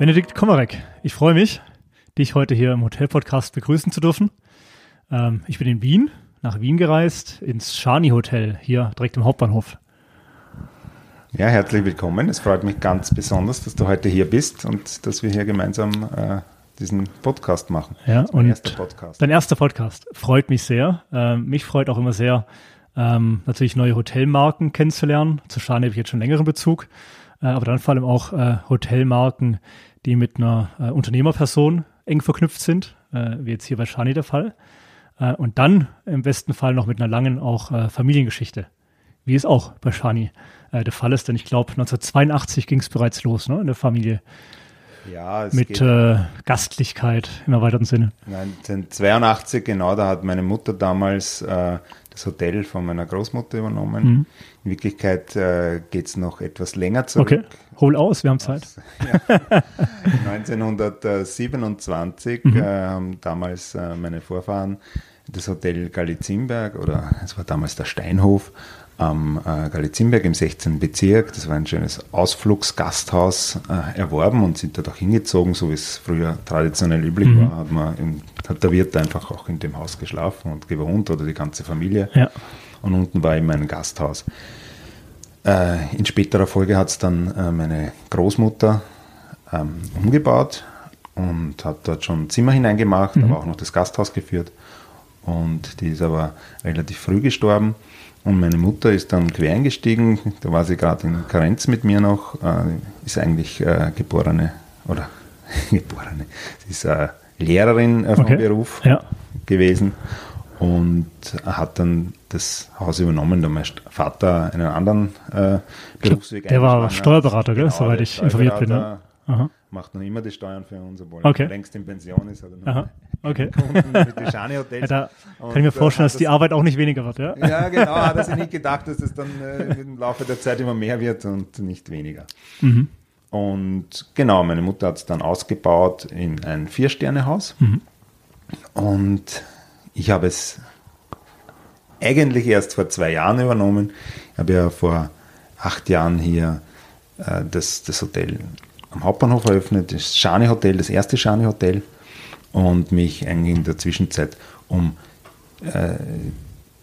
Benedikt Komarek, ich freue mich, dich heute hier im Hotel-Podcast begrüßen zu dürfen. Ähm, ich bin in Wien, nach Wien gereist, ins Shani Hotel, hier direkt im Hauptbahnhof. Ja, herzlich willkommen. Es freut mich ganz besonders, dass du heute hier bist und dass wir hier gemeinsam äh, diesen Podcast machen. Ja, und erster Podcast. dein erster Podcast freut mich sehr. Ähm, mich freut auch immer sehr, ähm, natürlich neue Hotelmarken kennenzulernen. Zu Shani habe ich jetzt schon längeren Bezug, äh, aber dann vor allem auch äh, Hotelmarken, die mit einer äh, Unternehmerperson eng verknüpft sind, äh, wie jetzt hier bei Shani der Fall. Äh, und dann im besten Fall noch mit einer langen auch äh, Familiengeschichte, wie es auch bei Shani äh, der Fall ist. Denn ich glaube, 1982 ging es bereits los ne, in der Familie. Ja, mit äh, Gastlichkeit im erweiterten Sinne. 1982, genau, da hat meine Mutter damals äh, das Hotel von meiner Großmutter übernommen. Mhm. In Wirklichkeit äh, geht es noch etwas länger zurück. Okay, hol aus, wir haben Zeit. Ja. 1927 mhm. äh, haben damals äh, meine Vorfahren das Hotel Galizimberg oder es war damals der Steinhof am äh, Galizimberg im 16. Bezirk. Das war ein schönes Ausflugsgasthaus äh, erworben und sind dort auch hingezogen, so wie es früher traditionell üblich mhm. war. Hat, man in, hat der Wirt einfach auch in dem Haus geschlafen und gewohnt oder die ganze Familie. Ja. Und unten war eben ein Gasthaus. Äh, in späterer Folge hat es dann äh, meine Großmutter ähm, umgebaut und hat dort schon Zimmer hineingemacht, mhm. aber auch noch das Gasthaus geführt. Und die ist aber relativ früh gestorben. Und meine Mutter ist dann quer eingestiegen, da war sie gerade in Karenz mit mir noch, äh, ist eigentlich äh, geborene, oder geborene, sie ist äh, Lehrerin äh, vom okay. Beruf ja. gewesen und hat dann das Haus übernommen, da mein Vater einen anderen äh, Berufsweg Der war Steuerberater, gell, genau, soweit ich informiert bin. Ne? Aha. Macht noch immer die Steuern für uns, obwohl okay. er längst in Pension ist. Hat er noch okay. Mit den Hotels. Ja, kann ich mir vorstellen, dass die Arbeit auch nicht weniger wird. Ja, ja genau. Hat er sich nicht gedacht, dass das dann äh, im Laufe der Zeit immer mehr wird und nicht weniger. Mhm. Und genau, meine Mutter hat es dann ausgebaut in ein Vier-Sterne-Haus. Mhm. Und ich habe es eigentlich erst vor zwei Jahren übernommen. Ich habe ja vor acht Jahren hier äh, das, das Hotel am Hauptbahnhof eröffnet, das Schani Hotel, das erste Schani Hotel und mich eigentlich in der Zwischenzeit um äh,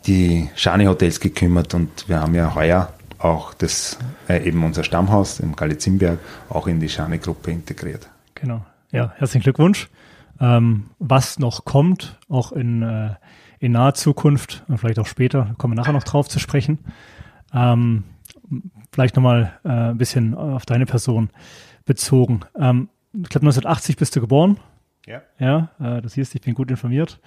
die Schani Hotels gekümmert und wir haben ja heuer auch das äh, eben unser Stammhaus im Galizimberg auch in die Schani Gruppe integriert. Genau. Ja, herzlichen Glückwunsch. Ähm, was noch kommt, auch in, äh, in naher Zukunft und vielleicht auch später, kommen wir nachher noch drauf zu sprechen. Ähm, vielleicht nochmal äh, ein bisschen auf deine Person bezogen. Ähm, ich glaube, 1980 bist du geboren. Ja. Ja, äh, das heißt, ich bin gut informiert.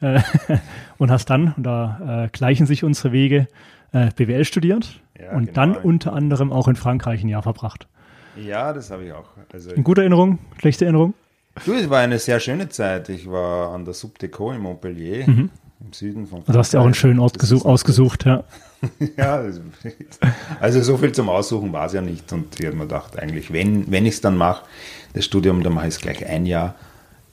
Äh, und hast dann, und da äh, gleichen sich unsere Wege, äh, BWL studiert ja, und genau. dann unter anderem auch in Frankreich ein Jahr verbracht. Ja, das habe ich auch. Also in guter Erinnerung, schlechte Erinnerung? Du, es war eine sehr schöne Zeit. Ich war an der Subdeco in Montpellier. Mhm im Süden von Frankreich. Also hast du ja auch einen schönen Ort ausgesucht, ja. ja, also so viel zum Aussuchen war es ja nicht. Und ich habe mir gedacht, eigentlich, wenn, wenn ich es dann mache, das Studium, dann mache ich es gleich ein Jahr,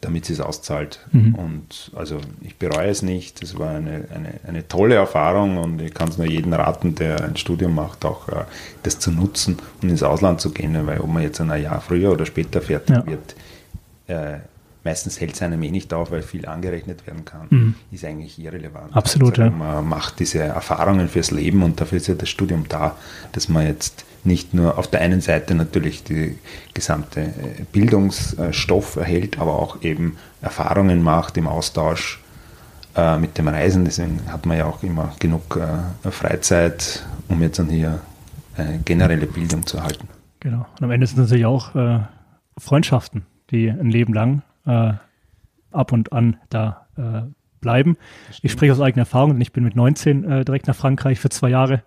damit es auszahlt. Mhm. Und also ich bereue es nicht. Das war eine, eine, eine tolle Erfahrung und ich kann es nur jedem raten, der ein Studium macht, auch äh, das zu nutzen und ins Ausland zu gehen, weil ob man jetzt ein Jahr früher oder später fertig ja. wird, äh, meistens hält es einem eh nicht auf, weil viel angerechnet werden kann, mhm. ist eigentlich irrelevant. Absolut, also, ja. Man macht diese Erfahrungen fürs Leben und dafür ist ja das Studium da, dass man jetzt nicht nur auf der einen Seite natürlich die gesamte äh, Bildungsstoff erhält, aber auch eben Erfahrungen macht im Austausch äh, mit dem Reisen. Deswegen hat man ja auch immer genug äh, Freizeit, um jetzt dann hier eine generelle Bildung zu erhalten. Genau. Und am Ende sind es natürlich auch äh, Freundschaften, die ein Leben lang äh, ab und an da äh, bleiben. Ich spreche aus eigener Erfahrung, denn ich bin mit 19 äh, direkt nach Frankreich für zwei Jahre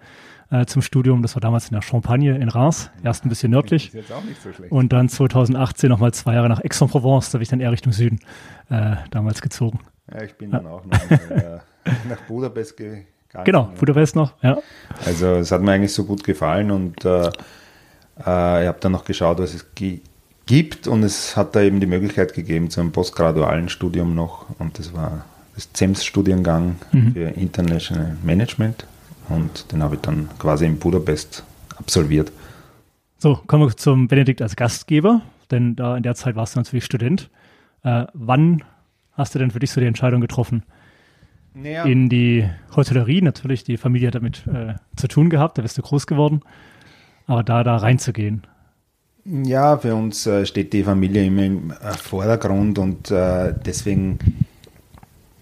äh, zum Studium. Das war damals in der Champagne in Reims, erst ein bisschen nördlich. So und dann 2018 nochmal zwei Jahre nach Aix-en-Provence, da bin ich dann eher Richtung Süden äh, damals gezogen. Ja, ich bin dann auch noch äh, nach Budapest gegangen. Genau, Budapest noch, ja. Also es hat mir eigentlich so gut gefallen und ich habe dann noch geschaut, was es gibt gibt und es hat da eben die Möglichkeit gegeben zu einem postgradualen Studium noch und das war das CEMS-Studiengang mhm. für International Management und den habe ich dann quasi in Budapest absolviert. So, kommen wir zum Benedikt als Gastgeber. denn da in der Zeit warst du natürlich Student. Äh, wann hast du denn für dich so die Entscheidung getroffen? Naja. In die Hotellerie, natürlich, die Familie hat damit äh, zu tun gehabt, da bist du groß geworden, aber da, da reinzugehen. Ja, für uns äh, steht die Familie immer im äh, Vordergrund und äh, deswegen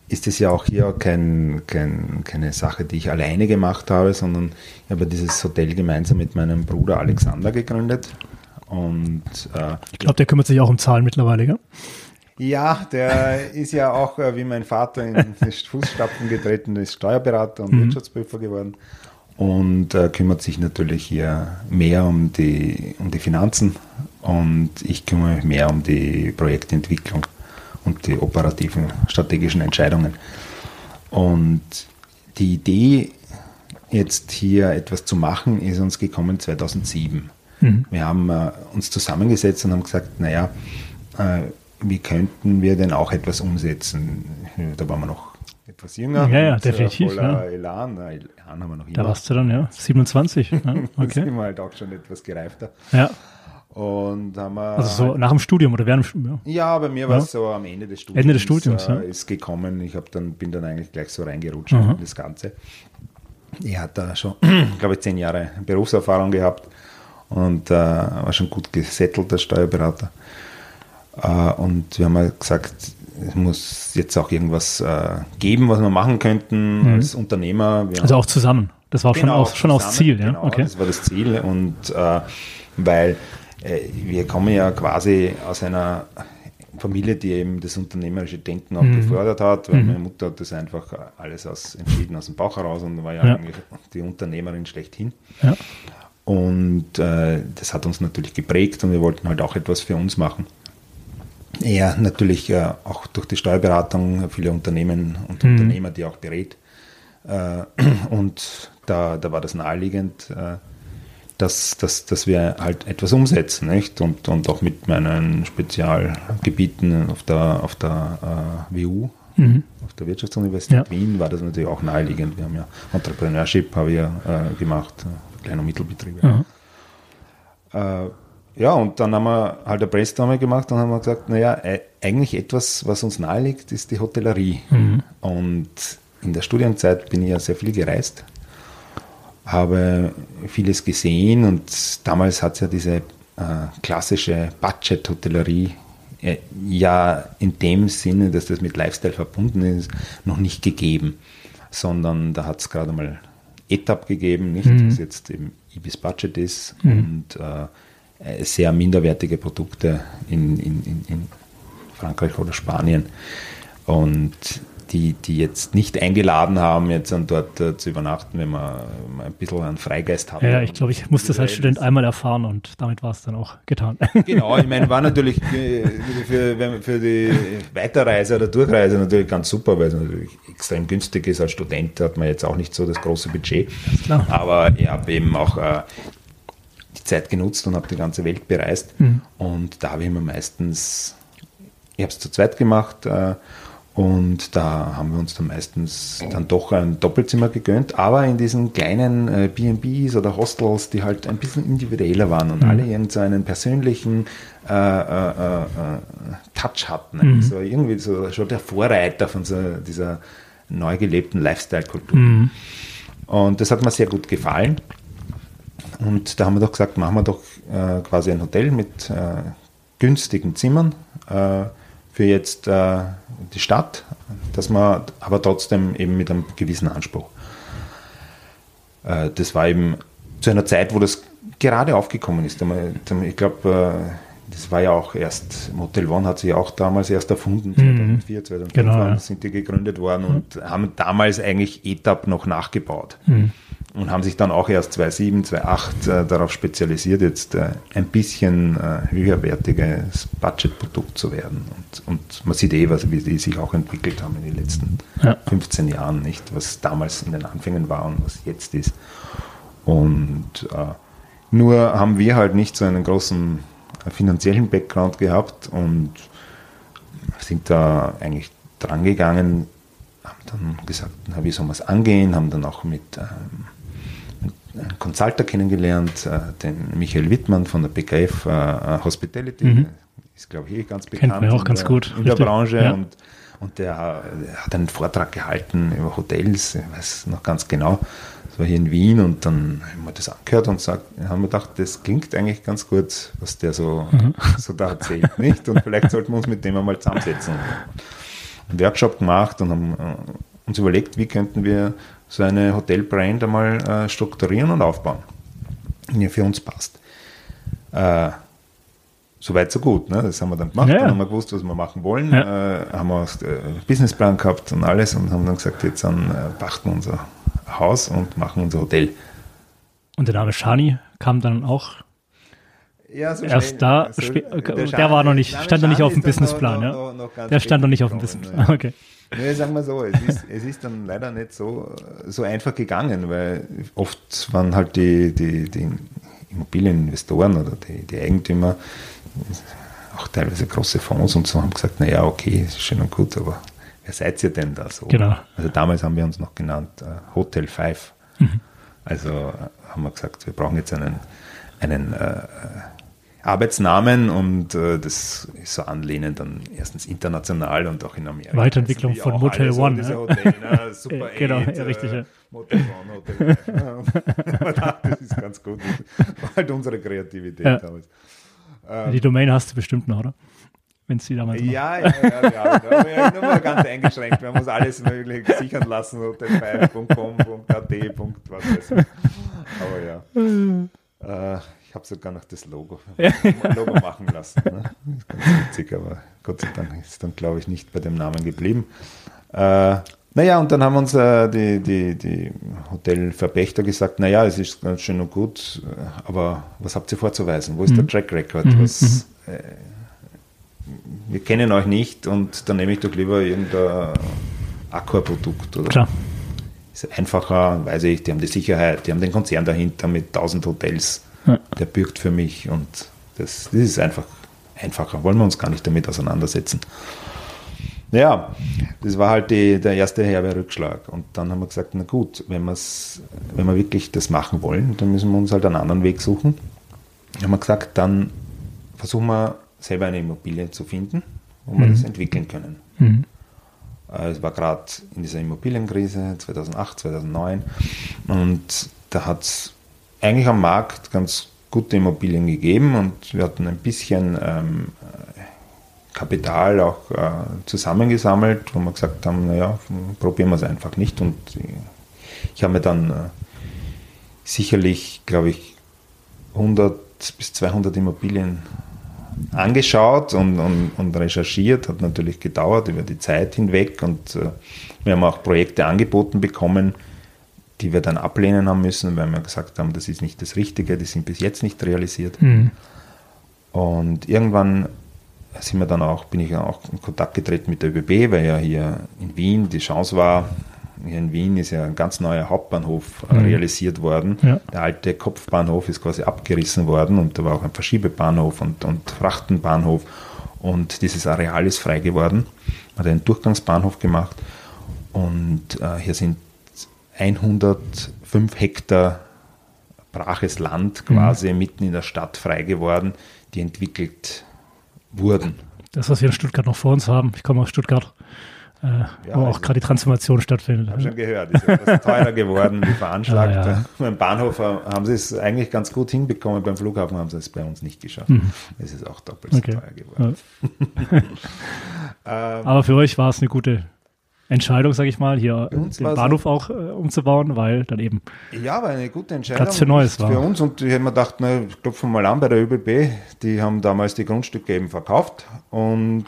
ist es ja auch hier kein, kein, keine Sache, die ich alleine gemacht habe, sondern ich habe dieses Hotel gemeinsam mit meinem Bruder Alexander gegründet. Und, äh, ich glaube, der kümmert sich auch um Zahlen mittlerweile, gell? Ja, der ist ja auch äh, wie mein Vater in Fußstapfen getreten, ist Steuerberater und mhm. Wirtschaftsprüfer geworden und äh, kümmert sich natürlich hier mehr um die, um die Finanzen und ich kümmere mich mehr um die Projektentwicklung und die operativen strategischen Entscheidungen. Und die Idee, jetzt hier etwas zu machen, ist uns gekommen 2007. Mhm. Wir haben äh, uns zusammengesetzt und haben gesagt, naja, äh, wie könnten wir denn auch etwas umsetzen? Da waren wir noch etwas jünger. Ja, ja, äh, definitiv. Voller ja. Elan. Elan haben wir noch immer. Da warst du dann, ja, 27. ja, okay. da sind wir halt auch schon etwas gereifter. Ja. Und haben wir also so nach dem Studium oder während dem Studium? Ja, bei mir war es so am Ende des Studiums. Ende des Studiums, äh, ja. Ist gekommen. Ich dann, bin dann eigentlich gleich so reingerutscht in das Ganze. Ich hatte da schon, glaube ich, zehn Jahre Berufserfahrung gehabt und äh, war schon gut gesettelt als Steuerberater. Äh, und wir haben halt gesagt, es muss jetzt auch irgendwas äh, geben, was wir machen könnten mhm. als Unternehmer. Wir also auch zusammen. Das war genau, schon, auch, schon zusammen, Ziel, ja? Genau, okay. Das war das Ziel. Und äh, weil äh, wir kommen ja quasi aus einer Familie, die eben das unternehmerische Denken auch mhm. gefördert hat, weil mhm. meine Mutter hat das einfach alles aus, entschieden aus dem Bauch heraus und war ja, ja. eigentlich die Unternehmerin schlechthin. Ja. Und äh, das hat uns natürlich geprägt und wir wollten halt auch etwas für uns machen. Ja, natürlich äh, auch durch die Steuerberatung viele Unternehmen und mhm. Unternehmer, die auch berät. Äh, und da, da war das naheliegend, äh, dass, dass, dass wir halt etwas umsetzen, nicht? Und, und auch mit meinen Spezialgebieten auf der, auf der äh, WU, mhm. auf der Wirtschaftsuniversität ja. Wien, war das natürlich auch naheliegend. Wir haben ja Entrepreneurship habe ich ja, äh, gemacht, äh, kleine und Mittelbetriebe. Mhm. Ja, und dann haben wir halt eine Brainstorming gemacht und haben wir gesagt, naja, e, eigentlich etwas, was uns naheliegt, ist die Hotellerie. Mhm. Und in der Studienzeit bin ich ja sehr viel gereist, habe vieles gesehen und damals hat es ja diese äh, klassische Budget-Hotellerie äh, ja in dem Sinne, dass das mit Lifestyle verbunden ist, noch nicht gegeben, sondern da hat es gerade mal Etap gegeben, nicht, mhm. was jetzt eben Ibis Budget ist mhm. und äh, sehr minderwertige Produkte in, in, in Frankreich oder Spanien. Und die, die jetzt nicht eingeladen haben, jetzt an dort äh, zu übernachten, wenn man ein bisschen einen Freigeist hat. Ja, ich glaube, ich musste das als Student einmal erfahren und damit war es dann auch getan. Genau, ich meine, war natürlich äh, für, für die Weiterreise oder Durchreise natürlich ganz super, weil es natürlich extrem günstig ist. Als Student hat man jetzt auch nicht so das große Budget. Klar. Aber ich habe eben auch äh, die Zeit genutzt und habe die ganze Welt bereist. Mhm. Und da habe ich mir meistens, ich habe es zu zweit gemacht äh, und da haben wir uns dann meistens dann doch ein Doppelzimmer gegönnt, aber in diesen kleinen äh, B&Bs oder Hostels, die halt ein bisschen individueller waren und mhm. alle irgend so einen persönlichen äh, äh, äh, Touch hatten. Mhm. So irgendwie so schon der Vorreiter von so dieser neu gelebten Lifestyle-Kultur. Mhm. Und das hat mir sehr gut gefallen. Und da haben wir doch gesagt, machen wir doch äh, quasi ein Hotel mit äh, günstigen Zimmern äh, für jetzt äh, die Stadt, dass man aber trotzdem eben mit einem gewissen Anspruch. Äh, das war eben zu einer Zeit, wo das gerade aufgekommen ist. Ich glaube, äh, das war ja auch erst, Motel One hat sich auch damals erst erfunden, 2004, mhm. 2005 genau, ja. sind die gegründet worden mhm. und haben damals eigentlich ETAP noch nachgebaut. Mhm und haben sich dann auch erst 2007, 2008 äh, darauf spezialisiert, jetzt äh, ein bisschen äh, höherwertiges Budgetprodukt zu werden. Und, und man sieht eh, was, wie die sich auch entwickelt haben in den letzten ja. 15 Jahren, nicht? Was damals in den Anfängen war und was jetzt ist. Und äh, nur haben wir halt nicht so einen großen äh, finanziellen Background gehabt und sind da eigentlich drangegangen, haben dann gesagt, na, wie soll man es angehen, haben dann auch mit ähm, Consulter kennengelernt, äh, den Michael Wittmann von der BKF äh, Hospitality. Mhm. Ist, glaube ich, eh ganz bekannt. Kennt man auch ganz der, gut. In der Branche. Ja. Und, und der, der, hat einen Vortrag gehalten über Hotels, ich weiß noch ganz genau. Das war hier in Wien und dann haben wir das angehört und sagt, haben wir gedacht, das klingt eigentlich ganz gut, was der so, mhm. so da erzählt, nicht? Und vielleicht sollten wir uns mit dem einmal zusammensetzen. Einen Workshop gemacht und haben uns überlegt, wie könnten wir so eine Hotelbrand einmal äh, strukturieren und aufbauen, die für uns passt. Äh, Soweit so gut. Ne? Das haben wir dann gemacht, ja. dann haben wir gewusst, was wir machen wollen, ja. äh, haben wir einen äh, Businessplan gehabt und alles und haben dann gesagt, jetzt dann äh, pachten wir unser Haus und machen unser Hotel. Und der Name Shani kam dann auch ja, so erst da, so, der, der, war noch nicht, stand noch nicht auf dem Businessplan, ja? Noch, noch der stand noch nicht auf dem Businessplan, okay. Nee, sagen wir so, es ist, es ist dann leider nicht so, so einfach gegangen, weil oft waren halt die, die, die Immobilieninvestoren oder die, die Eigentümer, auch teilweise große Fonds und so, haben gesagt, naja, okay, ist schön und gut, aber wer seid ihr denn da so? Genau. Also damals haben wir uns noch genannt uh, Hotel 5. Mhm. Also äh, haben wir gesagt, wir brauchen jetzt einen, einen äh, Arbeitsnamen und äh, das ist so anlehnend dann erstens international und auch in Amerika. Weiterentwicklung also von Motel One. So Hotel, ne? Super genau, Aid, ja, richtig. Äh, Motel One, Hotel. das ist ganz gut. Das halt unsere Kreativität ja. damals. Ähm, die Domain hast du bestimmt noch, oder? Wenn es die damals Ja, ja, ja, ja. Da wir nur mal ganz eingeschränkt. Haben uns alles möglich sichern lassen, hotel5.com.at. was weiß ich. Aber ja. Äh, ich habe sogar noch das Logo, Logo machen lassen. Ne? Ganz witzig, aber Gott sei Dank ist dann, glaube ich, nicht bei dem Namen geblieben. Äh, naja, und dann haben uns äh, die, die, die Hotelverpächter gesagt, naja, es ist ganz schön und gut, äh, aber was habt ihr vorzuweisen? Wo ist mhm. der Track Record? Mhm. Was, mhm. äh, wir kennen euch nicht und dann nehme ich doch lieber irgendein Aquaprodukt. Oder? Klar. Ist einfacher, weiß ich, die haben die Sicherheit, die haben den Konzern dahinter mit 1000 Hotels ja. der bürgt für mich und das, das ist einfach einfacher. Wollen wir uns gar nicht damit auseinandersetzen. Ja, das war halt die, der erste herbe Rückschlag. Und dann haben wir gesagt, na gut, wenn, wenn wir wirklich das machen wollen, dann müssen wir uns halt einen anderen Weg suchen. Dann haben wir gesagt, dann versuchen wir selber eine Immobilie zu finden, wo wir mhm. das entwickeln können. Mhm. Äh, es war gerade in dieser Immobilienkrise 2008, 2009 und da hat es eigentlich am Markt ganz gute Immobilien gegeben und wir hatten ein bisschen ähm, Kapital auch äh, zusammengesammelt, wo wir gesagt haben, naja, probieren wir es einfach nicht. Und ich habe mir dann äh, sicherlich, glaube ich, 100 bis 200 Immobilien angeschaut und, und, und, recherchiert, hat natürlich gedauert über die Zeit hinweg und äh, wir haben auch Projekte angeboten bekommen, die wir dann ablehnen haben müssen, weil wir gesagt haben, das ist nicht das Richtige, die sind bis jetzt nicht realisiert. Mhm. Und irgendwann sind wir dann auch, bin ich auch in Kontakt getreten mit der ÖBB, weil ja hier in Wien die Chance war, hier in Wien ist ja ein ganz neuer Hauptbahnhof mhm. realisiert worden. Ja. Der alte Kopfbahnhof ist quasi abgerissen worden und da war auch ein Verschiebebahnhof und, und Frachtenbahnhof und dieses Areal ist frei geworden. Man hat einen Durchgangsbahnhof gemacht und äh, hier sind 105 Hektar braches Land quasi mhm. mitten in der Stadt frei geworden, die entwickelt wurden. Das, was wir in Stuttgart noch vor uns haben, ich komme aus Stuttgart, äh, ja, wo also, auch gerade die Transformation stattfindet. Ich habe schon gehört, ist etwas teurer geworden wie veranschlagt. Ja, ja. Beim Bahnhof haben sie es eigentlich ganz gut hinbekommen, beim Flughafen haben sie es bei uns nicht geschafft. Mhm. Es ist auch doppelt okay. so teuer geworden. ähm, Aber für euch war es eine gute Entscheidung, sage ich mal, hier den Bahnhof so, auch äh, umzubauen, weil dann eben ja, war eine gute Entscheidung Platz für Neues war. Für uns und ich habe mir gedacht, na, klopfen wir mal an bei der ÖBB, die haben damals die Grundstücke eben verkauft und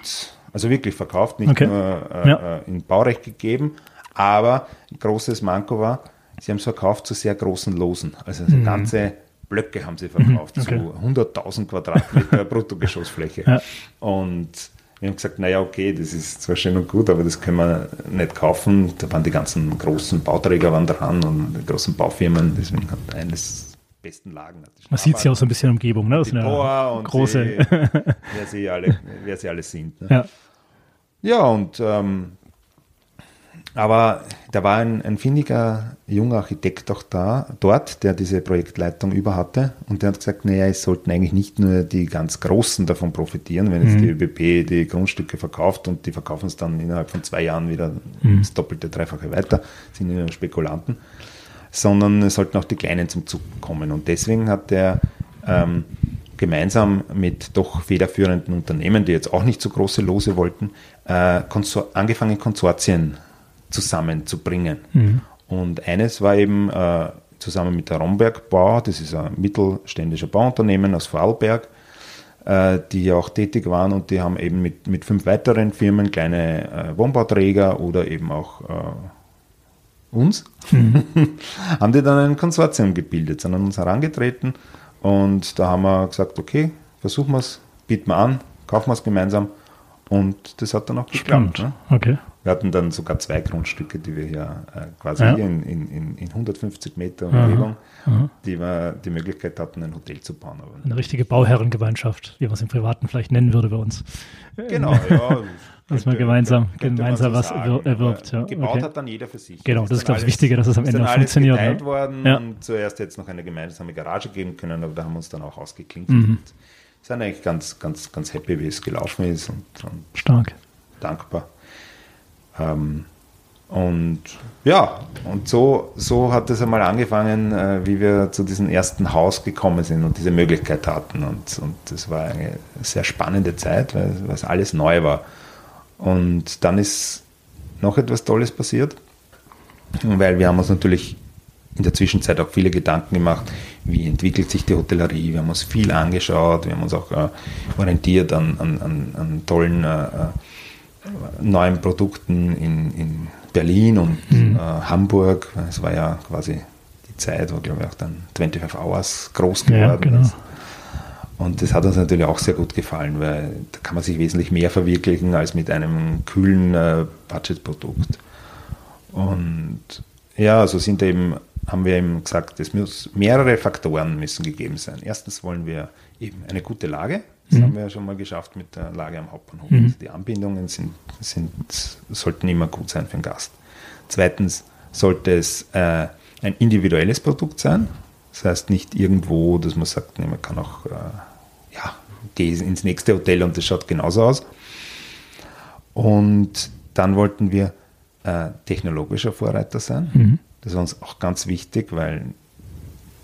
also wirklich verkauft, nicht okay. nur äh, ja. Äh, in Baurecht gegeben, aber ein großes Manko war, sie haben es verkauft zu sehr großen Losen, also mhm. ganze Blöcke haben sie verkauft, mhm. okay. zu 100.000 Quadratmeter Bruttogeschossfläche ja. und wir haben gesagt, naja, okay, das ist zwar schön und gut, aber das können wir nicht kaufen. Da waren die ganzen großen Bauträger waren dran und die großen Baufirmen, deswegen hat eines besten Lagen. Man sieht sie auch so ein bisschen Umgebung, ne? Das die Power und große. Sie, wer, sie alle, wer sie alle sind. Ne? Ja. ja, und ähm, aber da war ein, ein findiger junger Architekt auch da, dort, der diese Projektleitung über hatte. Und der hat gesagt, naja, es sollten eigentlich nicht nur die ganz Großen davon profitieren, wenn jetzt mhm. die ÖBB die Grundstücke verkauft und die verkaufen es dann innerhalb von zwei Jahren wieder mhm. das doppelte, dreifache weiter, sind ja Spekulanten, sondern es sollten auch die Kleinen zum Zug kommen. Und deswegen hat der ähm, gemeinsam mit doch federführenden Unternehmen, die jetzt auch nicht so große Lose wollten, äh, Konsor angefangen, Konsortien zusammenzubringen. Mhm. Und eines war eben äh, zusammen mit der Romberg Bau, das ist ein mittelständischer Bauunternehmen aus Vorarlberg, äh, die ja auch tätig waren und die haben eben mit, mit fünf weiteren Firmen, kleine äh, Wohnbauträger oder eben auch äh, uns, mhm. haben die dann ein Konsortium gebildet, sind an uns herangetreten und da haben wir gesagt, okay, versuchen wir es, bieten wir an, kaufen wir es gemeinsam und das hat dann auch geklappt. Ne? Okay. Wir hatten dann sogar zwei Grundstücke, die wir hier äh, quasi ja. hier in, in, in 150 Meter Umgebung, die wir die Möglichkeit hatten, ein Hotel zu bauen. Aber Eine richtige Bauherrengemeinschaft, wie man es im Privaten vielleicht nennen würde bei uns. Genau, ja. Dass man gemeinsam, gemeinsam so was sagen, erwirbt. Ja. Gebaut okay. hat dann jeder für sich. Genau, das, das ist, glaube ich, das Wichtige, dass es am Ende auch funktioniert. Geteilt ja. worden ja. und zuerst jetzt noch eine gemeinsame Garage geben können, aber da haben wir uns dann auch ausgeklinkt. Mhm. sind eigentlich ganz, ganz, ganz happy, wie es gelaufen ist und, und Stark. dankbar. Ähm, und ja, und so, so hat es einmal angefangen, äh, wie wir zu diesem ersten Haus gekommen sind und diese Möglichkeit hatten. Und, und das war eine sehr spannende Zeit, weil, weil es alles neu war. Und dann ist noch etwas Tolles passiert, weil wir haben uns natürlich in der Zwischenzeit auch viele Gedanken gemacht, wie entwickelt sich die Hotellerie. Wir haben uns viel angeschaut, wir haben uns auch äh, orientiert an, an, an, an tollen äh, äh neuen Produkten in, in Berlin und mhm. äh, Hamburg. Es war ja quasi die Zeit, wo, glaube ich, auch dann 25 Hours groß geworden ja, genau. ist. Und das hat uns natürlich auch sehr gut gefallen, weil da kann man sich wesentlich mehr verwirklichen als mit einem kühlen äh, Budgetprodukt. Und ja, so sind eben, haben wir eben gesagt, es muss mehrere Faktoren müssen gegeben sein. Erstens wollen wir eben eine gute Lage, das mhm. haben wir ja schon mal geschafft mit der Lage am Hauptbahnhof. Mhm. Also die Anbindungen sind, sind, sollten immer gut sein für den Gast. Zweitens sollte es äh, ein individuelles Produkt sein. Das heißt nicht irgendwo, dass man sagt, nee, man kann auch, äh, ja, geh ins nächste Hotel und das schaut genauso aus. Und dann wollten wir äh, technologischer Vorreiter sein. Mhm. Das war uns auch ganz wichtig, weil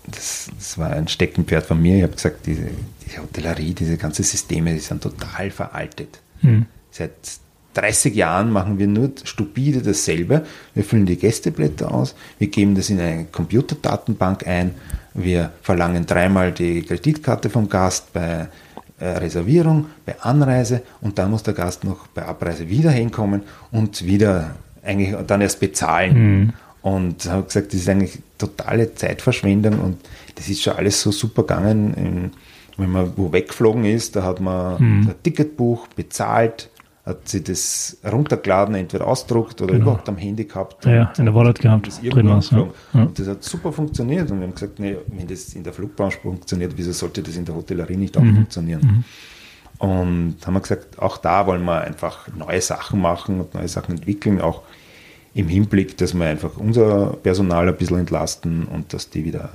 das, das, war ein Steckenpferd von mir. Ich habe gesagt, diese, diese, Hotellerie, diese ganzen Systeme, die sind total veraltet. Mhm. Seit 30 Jahren machen wir nur stupide dasselbe. Wir füllen die Gästeblätter aus, wir geben das in eine Computerdatenbank ein, wir verlangen dreimal die Kreditkarte vom Gast bei äh, Reservierung, bei Anreise und dann muss der Gast noch bei Abreise wieder hinkommen und wieder eigentlich dann erst bezahlen. Mhm. Und habe gesagt, das ist eigentlich totale Zeitverschwendung und das ist schon alles so super gegangen. Wenn man wo weggeflogen ist, da hat man mhm. ein Ticketbuch bezahlt, hat sie das runtergeladen, entweder ausdruckt oder genau. überhaupt am Handy gehabt. Ja, ja in der Wallet gehabt. Das drin ja. Und das hat super funktioniert. Und wir haben gesagt, nee, wenn das in der Flugbranche funktioniert, wieso sollte das in der Hotellerie nicht auch mhm. funktionieren? Mhm. Und haben wir gesagt, auch da wollen wir einfach neue Sachen machen und neue Sachen entwickeln, auch im Hinblick, dass wir einfach unser Personal ein bisschen entlasten und dass die wieder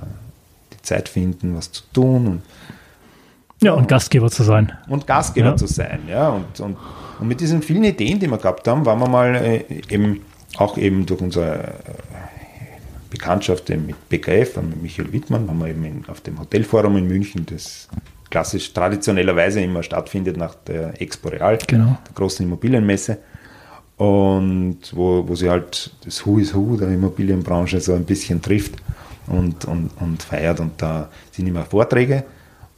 die Zeit finden, was zu tun. Und, ja, und Gastgeber zu sein. Und Gastgeber ja. zu sein, ja. Und, und, und mit diesen vielen Ideen, die wir gehabt haben, waren wir mal äh, eben auch eben durch unsere äh, Bekanntschaft mit BKF, mit Michael Wittmann, haben wir eben in, auf dem Hotelforum in München, das klassisch traditionellerweise immer stattfindet nach der Expo Real, genau. der großen Immobilienmesse und wo, wo sie halt das Who is Who der Immobilienbranche so ein bisschen trifft und, und, und feiert. Und da sind immer Vorträge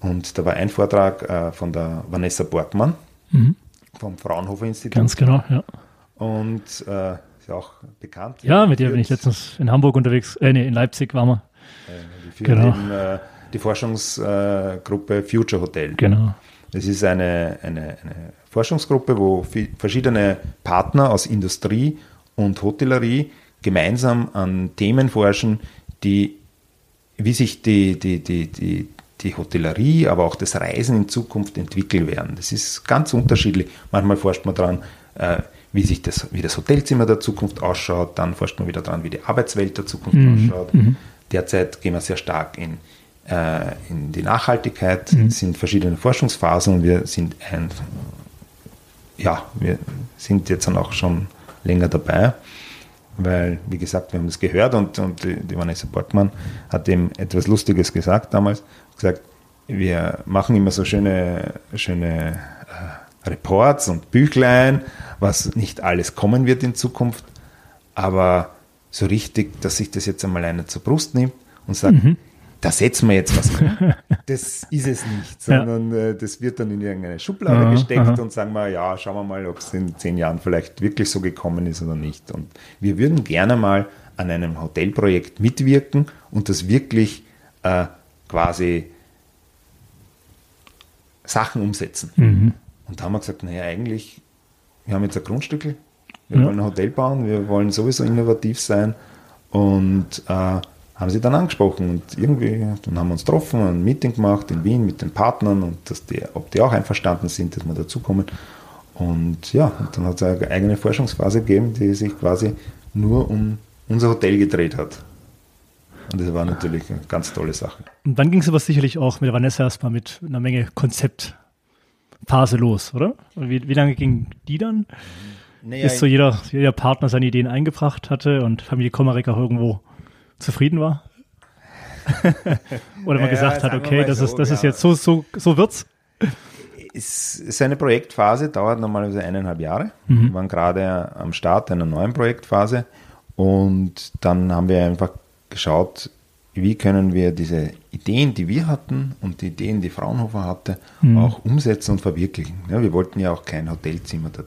und da war ein Vortrag äh, von der Vanessa Borgmann mhm. vom Fraunhofer Institut. Ganz genau, ja. Und äh, ist ja auch bekannt. Ja, mit der bin ich letztens in Hamburg unterwegs, äh, nee, in Leipzig waren wir. Äh, die genau. Eben, äh, die Forschungsgruppe Future Hotel. Genau. Das ist eine, eine, eine Forschungsgruppe, wo verschiedene Partner aus Industrie und Hotellerie gemeinsam an Themen forschen, die, wie sich die, die, die, die, die Hotellerie, aber auch das Reisen in Zukunft entwickeln werden. Das ist ganz unterschiedlich. Manchmal forscht man daran, äh, wie sich das, wie das Hotelzimmer der Zukunft ausschaut. Dann forscht man wieder dran, wie die Arbeitswelt der Zukunft mhm. ausschaut. Mhm. Derzeit gehen wir sehr stark in, äh, in die Nachhaltigkeit. Mhm. Es sind verschiedene Forschungsphasen und wir sind ein, ja, wir sind jetzt dann auch schon länger dabei, weil, wie gesagt, wir haben das gehört und, und die Vanessa Borgmann hat eben etwas Lustiges gesagt damals, gesagt, wir machen immer so schöne, schöne äh, Reports und Büchlein, was nicht alles kommen wird in Zukunft, aber so richtig, dass sich das jetzt einmal einer zur Brust nimmt und sagt, mhm. Da setzen wir jetzt was um. Das ist es nicht, sondern ja. äh, das wird dann in irgendeine Schublade aha, gesteckt aha. und sagen wir, ja, schauen wir mal, ob es in zehn Jahren vielleicht wirklich so gekommen ist oder nicht. Und wir würden gerne mal an einem Hotelprojekt mitwirken und das wirklich äh, quasi Sachen umsetzen. Mhm. Und da haben wir gesagt, naja, eigentlich, wir haben jetzt ein Grundstück, wir ja. wollen ein Hotel bauen, wir wollen sowieso innovativ sein und äh, haben sie dann angesprochen und irgendwie, dann haben wir uns getroffen, ein Meeting gemacht in Wien mit den Partnern und dass die, ob die auch einverstanden sind, dass wir dazukommen. Und ja, und dann hat es eine eigene Forschungsphase gegeben, die sich quasi nur um unser Hotel gedreht hat. Und das war natürlich eine ganz tolle Sache. Und dann ging es aber sicherlich auch mit Vanessa erstmal mit einer Menge Konzeptphase los, oder? Wie, wie lange ging die dann? Naja, Bis so jeder, jeder Partner seine Ideen eingebracht hatte und Familie Komarek auch irgendwo zufrieden war? Oder man naja, gesagt hat, okay, das, so, ist, das ja. ist jetzt so, so, so wird's? Seine Projektphase dauert normalerweise eineinhalb Jahre. Mhm. Wir waren gerade am Start einer neuen Projektphase und dann haben wir einfach geschaut, wie können wir diese Ideen, die wir hatten und die Ideen, die Fraunhofer hatte, mhm. auch umsetzen und verwirklichen. Ja, wir wollten ja auch kein Hotelzimmer der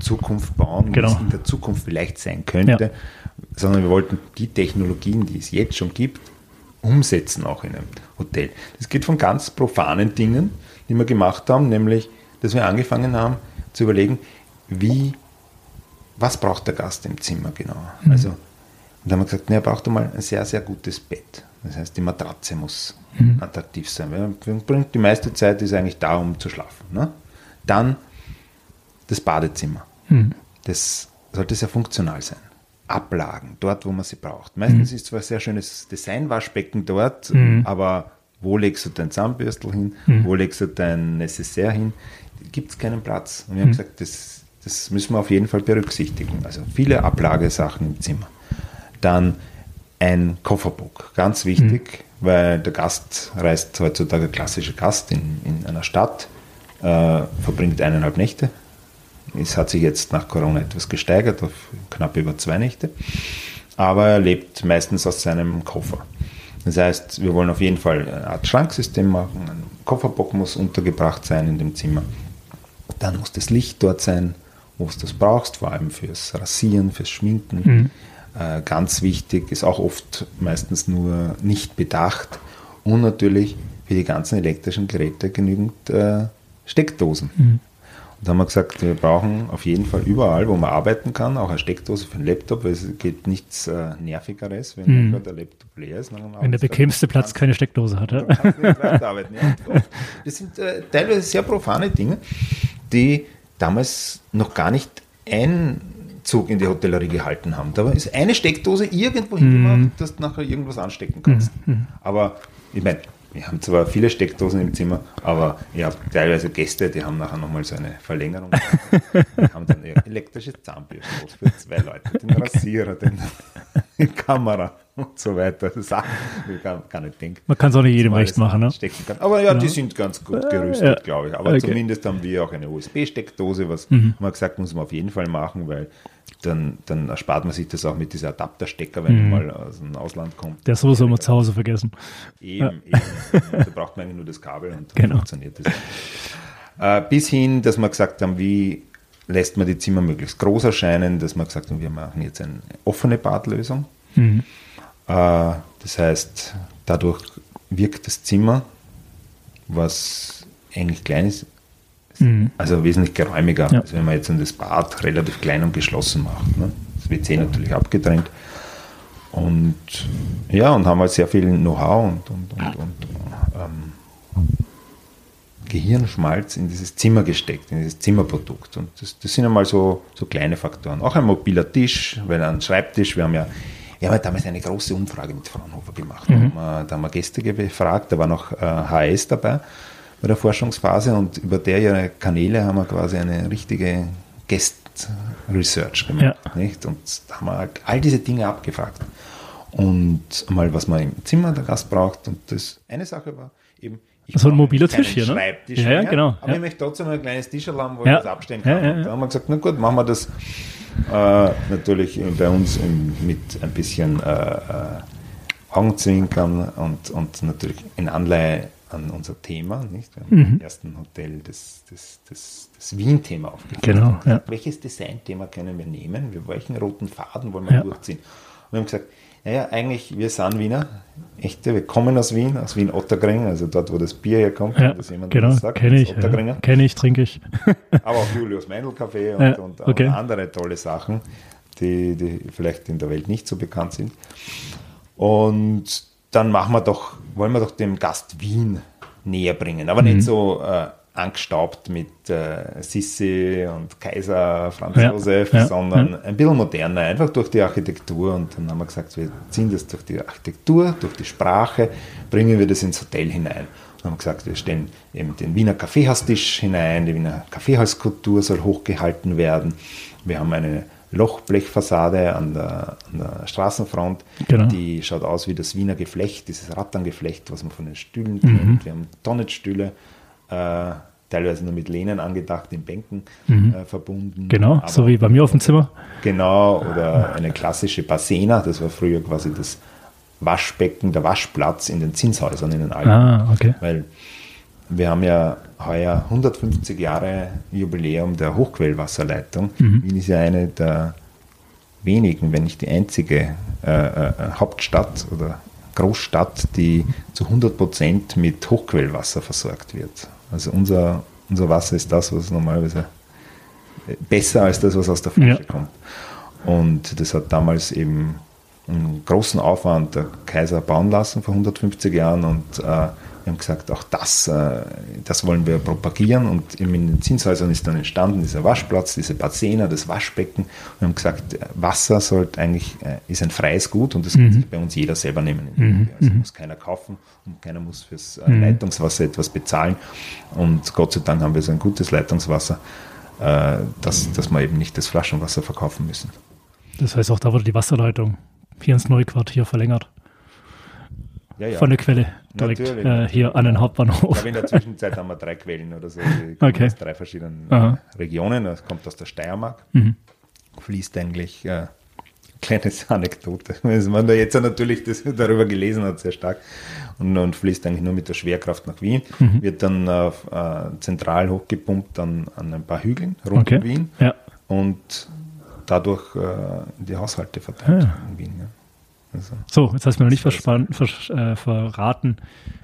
Zukunft bauen, genau. es in der Zukunft vielleicht sein könnte, ja. Sondern wir wollten die Technologien, die es jetzt schon gibt, umsetzen auch in einem Hotel. Das geht von ganz profanen Dingen, die wir gemacht haben, nämlich, dass wir angefangen haben zu überlegen, wie, was braucht der Gast im Zimmer genau? Mhm. Also und dann haben wir gesagt, er braucht einmal ein sehr, sehr gutes Bett. Das heißt, die Matratze muss mhm. attraktiv sein. Weil die meiste Zeit ist eigentlich da, um zu schlafen. Ne? Dann das Badezimmer. Mhm. Das sollte sehr funktional sein. Ablagen, dort, wo man sie braucht. Meistens mhm. ist zwar ein sehr schönes Designwaschbecken dort, mhm. aber wo legst du dein Zahnbürstel hin? Mhm. Wo legst du dein Necessaire hin? Gibt es keinen Platz. Und wir haben mhm. gesagt, das, das müssen wir auf jeden Fall berücksichtigen. Also viele Ablagesachen im Zimmer. Dann ein Kofferbook, ganz wichtig, mhm. weil der Gast reist heutzutage, der klassische Gast in, in einer Stadt, äh, verbringt eineinhalb Nächte. Es hat sich jetzt nach Corona etwas gesteigert auf knapp über zwei Nächte, aber er lebt meistens aus seinem Koffer. Das heißt, wir wollen auf jeden Fall eine Art Schranksystem machen, ein Kofferbock muss untergebracht sein in dem Zimmer. Dann muss das Licht dort sein, wo du das brauchst, vor allem fürs Rasieren, fürs Schminken. Mhm. Äh, ganz wichtig, ist auch oft meistens nur nicht bedacht. Und natürlich für die ganzen elektrischen Geräte genügend äh, Steckdosen. Mhm. Da haben wir gesagt, wir brauchen auf jeden Fall überall, wo man arbeiten kann, auch eine Steckdose für einen Laptop, weil es geht nichts äh, Nervigeres, wenn mhm. der Laptop leer ist. Wenn der bequemste Platz keine Steckdose hat. Ja? Ja, das sind äh, teilweise sehr profane Dinge, die damals noch gar nicht ein Zug in die Hotellerie gehalten haben. Da ist eine Steckdose irgendwo hingemacht, mhm. dass du nachher irgendwas anstecken kannst. Mhm. Aber ich meine, wir haben zwar viele Steckdosen im Zimmer, aber ich habe teilweise Gäste, die haben nachher nochmal so eine Verlängerung. die haben dann elektrische Zahnbürste für zwei Leute, den Rasierer, den, die Kamera und so weiter. Ich kann, kann nicht denken. Man kann es auch nicht jedem recht machen, ne? Aber ja, ja, die sind ganz gut gerüstet, ja. glaube ich. Aber okay. zumindest haben wir auch eine USB-Steckdose, was mhm. man gesagt muss man auf jeden Fall machen, weil dann, dann erspart man sich das auch mit dieser Adapterstecker, wenn mhm. man mal aus dem Ausland kommt. Der sowieso immer zu Hause vergessen. Eben, ja. eben. da braucht man eigentlich nur das Kabel und dann genau. funktioniert das. Äh, bis hin, dass wir gesagt haben, wie lässt man die Zimmer möglichst groß erscheinen, dass wir gesagt haben, wir machen jetzt eine offene Badlösung. Mhm. Äh, das heißt, dadurch wirkt das Zimmer, was eigentlich klein ist, Mhm. Also wesentlich geräumiger, ja. als wenn man jetzt das Bad relativ klein und geschlossen macht. Ne? Das WC natürlich abgetrennt. Und ja, und haben halt sehr viel Know-how und, und, und, und ähm, Gehirnschmalz in dieses Zimmer gesteckt, in dieses Zimmerprodukt. Und das, das sind einmal so, so kleine Faktoren. Auch ein mobiler Tisch, weil ein Schreibtisch, wir haben ja wir haben damals eine große Umfrage mit Fraunhofer gemacht. Mhm. Da, haben wir, da haben wir Gäste befragt, da war noch äh, HS dabei bei der Forschungsphase und über der Kanäle haben wir quasi eine richtige Guest-Research gemacht. Ja. Nicht? Und da haben wir halt all diese Dinge abgefragt. Und mal, was man im Zimmer der Gast braucht. Und das eine Sache war eben, ich so ein mobiler Tisch hier, ne? Schreibtisch ja, ja, genau. Aber ja. ich möchte trotzdem ein kleines Tisch haben, wo ja. ich das abstellen kann. Ja, da haben wir gesagt, na gut, machen wir das äh, natürlich bei uns mit ein bisschen äh, äh, Augenzwinkern und, und natürlich in Anleihe an unser Thema. Nicht? Wir haben mhm. im ersten Hotel das, das, das, das Wien-Thema aufgegeben. Genau, gesagt, Welches Design-Thema können wir nehmen? Welchen roten Faden wollen wir durchziehen? Und wir haben gesagt, naja, eigentlich, wir sind Wiener, echte, wir kommen aus Wien, aus Wien-Ottergring, also dort, wo das Bier herkommt. Ja, das jemand genau, kenne ich. Ja, kenne ich, trinke ich. Aber auch Julius Mendel Café und, ja, und, okay. andere tolle Sachen, die, die vielleicht in der Welt nicht so bekannt sind. Und dann machen wir doch, wollen wir doch dem Gast Wien näher bringen, aber mhm. nicht so äh, angestaubt mit äh, Sissi und Kaiser Franz ja, Josef, ja, sondern ja. ein bisschen moderner, einfach durch die Architektur. Und dann haben wir gesagt, wir ziehen das durch die Architektur, durch die Sprache, bringen wir das ins Hotel hinein. Und haben gesagt, wir stellen eben den Wiener Kaffeehaustisch hinein, die Wiener Kaffeehauskultur soll hochgehalten werden. Wir haben eine Lochblechfassade an der, an der Straßenfront, genau. die schaut aus wie das Wiener Geflecht, dieses Ratterngeflecht, was man von den Stühlen mhm. kennt. Wir haben Tonnetstühle äh, teilweise nur mit Lehnen angedacht, in Bänken mhm. äh, verbunden. Genau, Aber so wie bei mir auf dem Zimmer. Genau, oder eine klassische Basena, das war früher quasi das Waschbecken, der Waschplatz in den Zinshäusern in den Alpen. Ah, okay. Weil wir haben ja heuer 150 Jahre Jubiläum der Hochquellwasserleitung. Mhm. Wien ist ja eine der wenigen, wenn nicht die einzige äh, äh, Hauptstadt oder Großstadt, die zu 100 Prozent mit Hochquellwasser versorgt wird. Also unser, unser Wasser ist das, was normalerweise besser als das, was aus der Flasche ja. kommt. Und das hat damals eben einen großen Aufwand der Kaiser bauen lassen vor 150 Jahren und äh, wir haben gesagt, auch das, äh, das wollen wir propagieren und in den Zinshäusern ist dann entstanden dieser Waschplatz, diese Basena, das Waschbecken. Wir haben gesagt, Wasser sollte eigentlich, äh, ist ein freies Gut und das mhm. kann sich bei uns jeder selber nehmen. Mhm. Also mhm. muss keiner kaufen und keiner muss fürs äh, mhm. Leitungswasser etwas bezahlen. Und Gott sei Dank haben wir so ein gutes Leitungswasser, dass, dass wir eben nicht das Flaschenwasser verkaufen müssen. Das heißt auch, da wurde die Wasserleitung hier ins neue Quartier verlängert. Ja, ja. Von der Quelle direkt äh, hier an den Hauptbahnhof. Glaube, in der Zwischenzeit haben wir drei Quellen oder so. Die okay. aus drei verschiedenen Aha. Regionen. Das kommt aus der Steiermark. Mhm. Fließt eigentlich, äh, kleines Anekdote, wenn man da jetzt natürlich das darüber gelesen hat, sehr stark. Und, und fließt eigentlich nur mit der Schwerkraft nach Wien. Mhm. Wird dann äh, zentral hochgepumpt an, an ein paar Hügeln rund okay. um Wien. Ja. Und dadurch äh, die Haushalte verteilt ja. in Wien. Ja. Also, so, jetzt hast du mir noch nicht vers äh, verraten,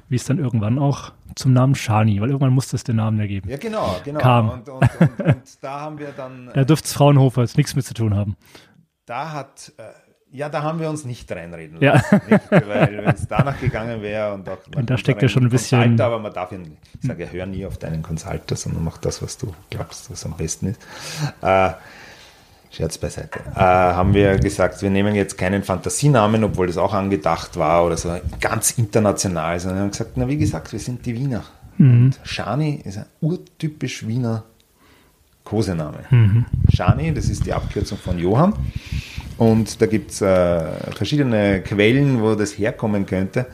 wie es dann irgendwann auch zum Namen Shani, weil irgendwann musste es den Namen ergeben. Ja, genau, genau. Kam. Und, und, und, und da haben wir dann. da dürfte es Fraunhofer jetzt nichts mit zu tun haben. Da hat. Äh, ja, da haben wir uns nicht reinreden lassen. Ja. Nicht, weil wenn es danach gegangen wäre und auch und da steckt ja schon ein bisschen. Consulter, aber man darf ja nicht, ich sage, hör nie auf deinen Consulter, sondern mach das, was du glaubst, was am besten ist. Äh, Scherz beiseite, äh, haben wir gesagt, wir nehmen jetzt keinen Fantasienamen, obwohl das auch angedacht war oder so ganz international, sondern wir haben gesagt, na wie gesagt, wir sind die Wiener. Mhm. Shani ist ein urtypisch Wiener Kosename. Mhm. Shani, das ist die Abkürzung von Johann. Und da gibt es äh, verschiedene Quellen, wo das herkommen könnte.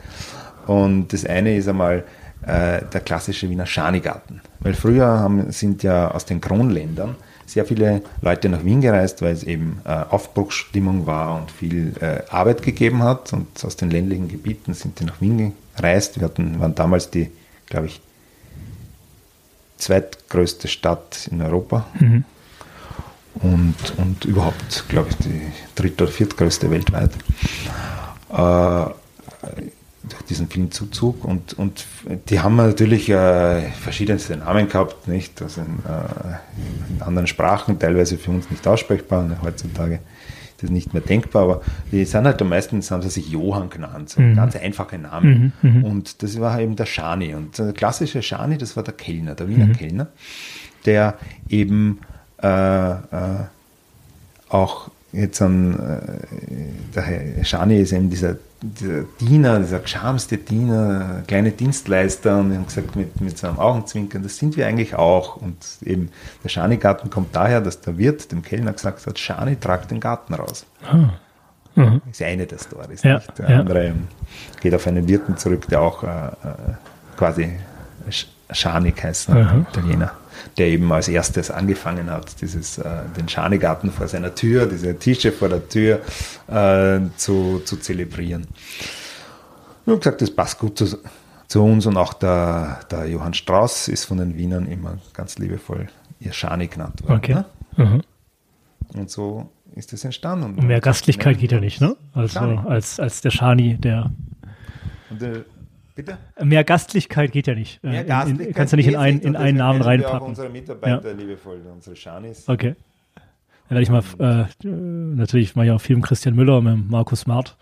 Und das eine ist einmal äh, der klassische Wiener Schanigarten. Weil früher haben, sind ja aus den Kronländern sehr viele Leute nach Wien gereist, weil es eben äh, Aufbruchsstimmung war und viel äh, Arbeit gegeben hat. Und aus den ländlichen Gebieten sind die nach Wien gereist. Wir hatten, waren damals die, glaube ich, zweitgrößte Stadt in Europa. Mhm. Und, und überhaupt, glaube ich, die dritte oder viertgrößte weltweit. Äh, diesen vielen Zuzug und, und die haben natürlich äh, verschiedenste Namen gehabt, nicht? Also in, äh, in, anderen Sprachen, teilweise für uns nicht aussprechbar ne, heutzutage. das nicht mehr denkbar, aber die sind halt am meisten, haben sie sich Johann genannt, so mhm. ganz einfache Namen. Mhm, mhm, und das war eben der Schani. Und der klassische Schani, das war der Kellner, der Wiener mhm. Kellner, der eben äh, äh, auch jetzt an, äh, der Schani ist eben dieser, dieser Diener, dieser geschamste Diener, kleine Dienstleister und haben gesagt, mit, mit so einem Augenzwinkern, das sind wir eigentlich auch. Und eben der Schani-Garten kommt daher, dass der Wirt dem Kellner gesagt hat, Schani, trag den Garten raus. Ah. Mhm. Ist eine der Stories. Ja, nicht? Der ja. andere geht auf einen Wirten zurück, der auch äh, äh quasi Schanik heißt, ne? Italiener der eben als erstes angefangen hat, dieses, äh, den Schanigarten vor seiner Tür, diese Tische vor der Tür äh, zu, zu zelebrieren. Ich habe gesagt, das passt gut zu, zu uns und auch der, der Johann Strauss ist von den Wienern immer ganz liebevoll ihr Schani genannt worden. Okay. Ne? Mhm. Und so ist es entstanden. Und mehr Gastlichkeit geht ja nicht, ne? Also als, als der Schani, der. Und der Bitte? Mehr Gastlichkeit geht ja nicht. Mehr Gastlichkeit in, kannst du nicht in, ein, in einen Namen reinpacken. Wir auch unsere Mitarbeiter ja. liebevoll, unsere Schanis. Okay. Dann werde ich mal, äh, natürlich mache ich auch viel mit Christian Müller und mit Markus Smart.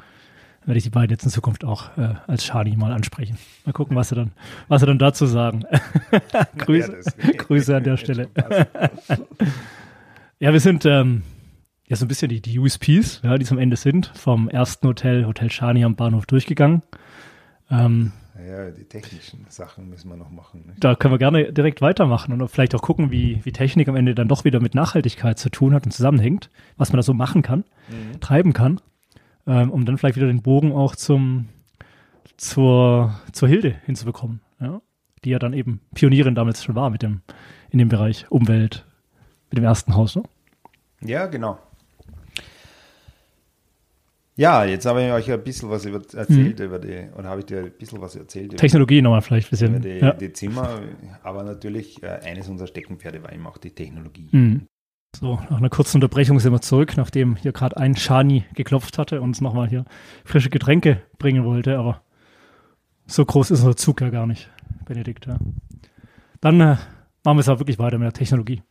Dann werde ich die beiden jetzt in Zukunft auch äh, als Schani mal ansprechen. Mal gucken, was sie dann, was sie dann dazu sagen. Grüße, ja, Grüße an der Stelle. ja, wir sind ähm, ja so ein bisschen die, die USPs, ja, die zum Ende sind, vom ersten Hotel, Hotel Schani am Bahnhof durchgegangen. Ähm, ja, die technischen Sachen müssen wir noch machen. Nicht? Da können wir gerne direkt weitermachen und vielleicht auch gucken, wie, wie Technik am Ende dann doch wieder mit Nachhaltigkeit zu tun hat und zusammenhängt, was man da so machen kann, mhm. treiben kann, ähm, um dann vielleicht wieder den Bogen auch zum, zur, zur Hilde hinzubekommen, ja? die ja dann eben Pionierin damals schon war mit dem, in dem Bereich Umwelt, mit dem ersten Haus. Ne? Ja, genau. Ja, jetzt habe ich euch ein bisschen was über, erzählt mhm. über die, oder habe ich dir ein bisschen was erzählt? Technologie nochmal vielleicht ein bisschen. Über die, ja. die, Zimmer, aber natürlich äh, eines unserer Steckenpferde war eben auch die Technologie. Mhm. So, nach einer kurzen Unterbrechung sind wir zurück, nachdem hier gerade ein Shani geklopft hatte und uns nochmal hier frische Getränke bringen wollte, aber so groß ist unser Zug ja gar nicht, Benedikt. Ja. Dann äh, machen wir es auch wirklich weiter mit der Technologie.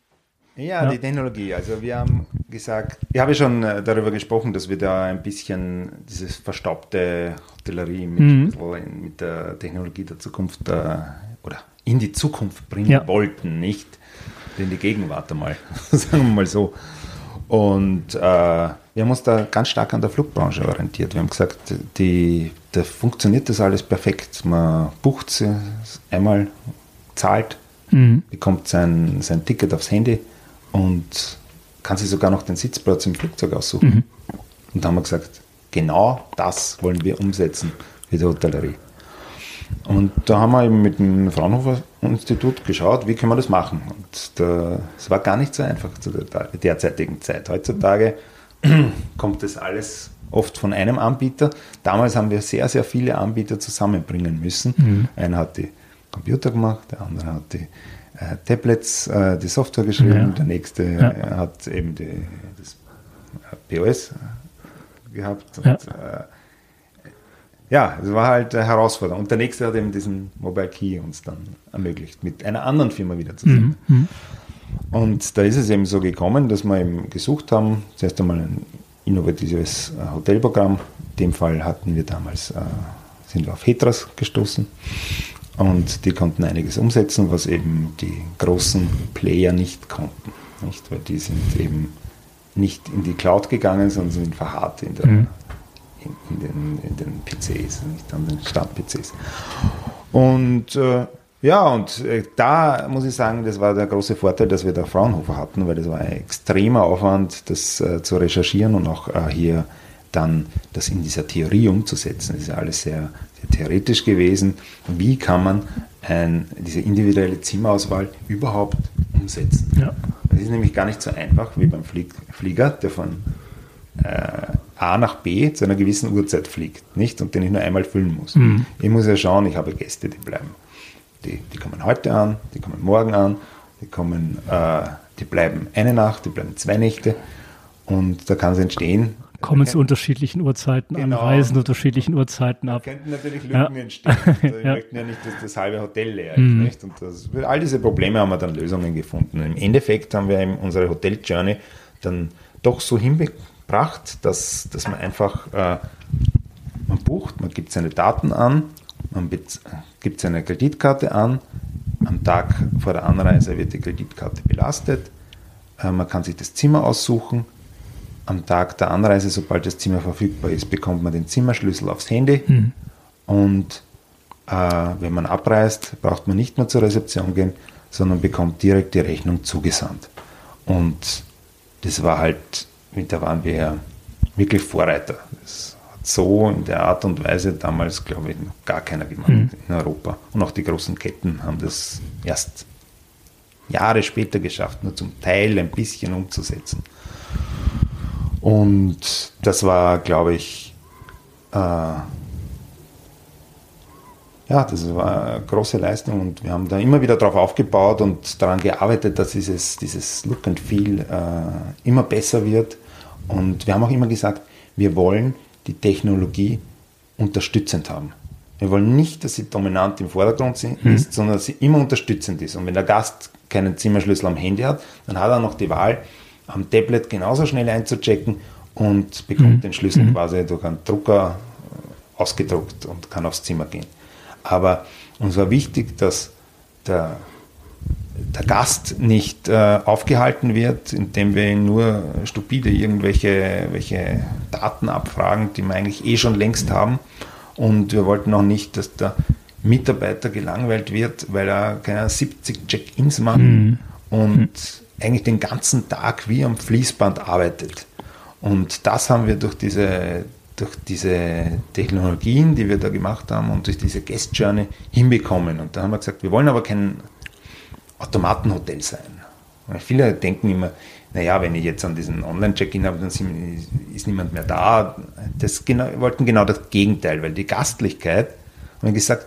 Ja, ja, die Technologie. Also wir haben gesagt, ich habe schon äh, darüber gesprochen, dass wir da ein bisschen dieses verstaubte Hotellerie mit, mhm. mit der Technologie der Zukunft äh, oder in die Zukunft bringen ja. wollten, nicht in die Gegenwart einmal, sagen wir mal so. Und äh, wir haben uns da ganz stark an der Flugbranche orientiert. Wir haben gesagt, die, da funktioniert das alles perfekt. Man bucht einmal, zahlt, mhm. bekommt sein, sein Ticket aufs Handy und kann sich sogar noch den Sitzplatz im Flugzeug aussuchen. Mhm. Und da haben wir gesagt, genau das wollen wir umsetzen für die Hotellerie. Und da haben wir eben mit dem Fraunhofer Institut geschaut, wie können wir das machen. Und es war gar nicht so einfach zu der derzeitigen Zeit. Heutzutage kommt das alles oft von einem Anbieter. Damals haben wir sehr, sehr viele Anbieter zusammenbringen müssen. Mhm. Einer hat die Computer gemacht, der andere hat die äh, Tablets äh, die Software geschrieben, ja. der nächste ja. hat eben die, das POS gehabt. Und, ja. Äh, ja, es war halt eine Herausforderung. Und der nächste hat eben diesen Mobile Key uns dann ermöglicht, mit einer anderen Firma wieder zusammen. Mhm. mhm. Und da ist es eben so gekommen, dass wir eben gesucht haben, zuerst einmal ein innovatives äh, Hotelprogramm. In dem Fall hatten wir damals, äh, sind wir auf Hetras gestoßen und die konnten einiges umsetzen, was eben die großen Player nicht konnten. Nicht? Weil die sind eben nicht in die Cloud gegangen, sondern sind verharrt in, der, mhm. in, in, den, in, den, PCs, nicht an den Stand-PCs. Und äh, ja, und äh, da muss ich sagen, das war der große Vorteil, dass wir da Fraunhofer hatten, weil das war ein extremer Aufwand, das äh, zu recherchieren und auch äh, hier dann das in dieser Theorie umzusetzen. Das ist ja alles sehr, sehr theoretisch gewesen. Wie kann man ein, diese individuelle Zimmerauswahl überhaupt umsetzen? Ja. Das ist nämlich gar nicht so einfach wie beim Flieg, Flieger, der von äh, A nach B zu einer gewissen Uhrzeit fliegt, nicht? Und den ich nur einmal füllen muss. Mhm. Ich muss ja schauen, ich habe Gäste, die bleiben. Die, die kommen heute an, die kommen morgen an, die kommen, äh, die bleiben eine Nacht, die bleiben zwei Nächte. Und da kann es entstehen, kommen zu unterschiedlichen Uhrzeiten genau. an, reisen unterschiedlichen Uhrzeiten ab. Da könnten natürlich Lücken ja. entstehen. Wir ja. möchten ja nicht, dass das halbe Hotel leer ist. Mhm. Nicht? Und das, all diese Probleme haben wir dann Lösungen gefunden. Im Endeffekt haben wir unsere Hotel-Journey dann doch so hinbekommen gebracht, dass, dass man einfach, äh, man bucht, man gibt seine Daten an, man gibt seine Kreditkarte an, am Tag vor der Anreise wird die Kreditkarte belastet, äh, man kann sich das Zimmer aussuchen, am Tag der Anreise, sobald das Zimmer verfügbar ist, bekommt man den Zimmerschlüssel aufs Handy mhm. und äh, wenn man abreist, braucht man nicht mehr zur Rezeption gehen, sondern bekommt direkt die Rechnung zugesandt. Und das war halt, da waren wir wirklich Vorreiter. Das hat so in der Art und Weise damals, glaube ich, noch gar keiner gemacht mhm. in Europa. Und auch die großen Ketten haben das erst Jahre später geschafft, nur zum Teil ein bisschen umzusetzen. Und das war, glaube ich, äh, ja, das war eine große Leistung und wir haben da immer wieder darauf aufgebaut und daran gearbeitet, dass dieses, dieses Look and Feel äh, immer besser wird. Und wir haben auch immer gesagt, wir wollen die Technologie unterstützend haben. Wir wollen nicht, dass sie dominant im Vordergrund mhm. ist, sondern dass sie immer unterstützend ist. Und wenn der Gast keinen Zimmerschlüssel am Handy hat, dann hat er noch die Wahl, am Tablet genauso schnell einzuchecken und bekommt mhm. den Schlüssel mhm. quasi durch einen Drucker ausgedruckt und kann aufs Zimmer gehen. Aber uns war wichtig, dass der, der Gast nicht äh, aufgehalten wird, indem wir ihn nur stupide irgendwelche welche Daten abfragen, die wir eigentlich eh schon längst haben. Und wir wollten auch nicht, dass der Mitarbeiter gelangweilt wird, weil er keine 70 Check-ins macht mhm. und mhm. Eigentlich den ganzen Tag wie am Fließband arbeitet. Und das haben wir durch diese durch diese Technologien, die wir da gemacht haben und durch diese Guest Journey hinbekommen. Und da haben wir gesagt, wir wollen aber kein Automatenhotel sein. Weil viele denken immer, naja, wenn ich jetzt an diesen Online-Check-In habe, dann ist niemand mehr da. Das genau, wir wollten genau das Gegenteil, weil die Gastlichkeit, haben wir gesagt,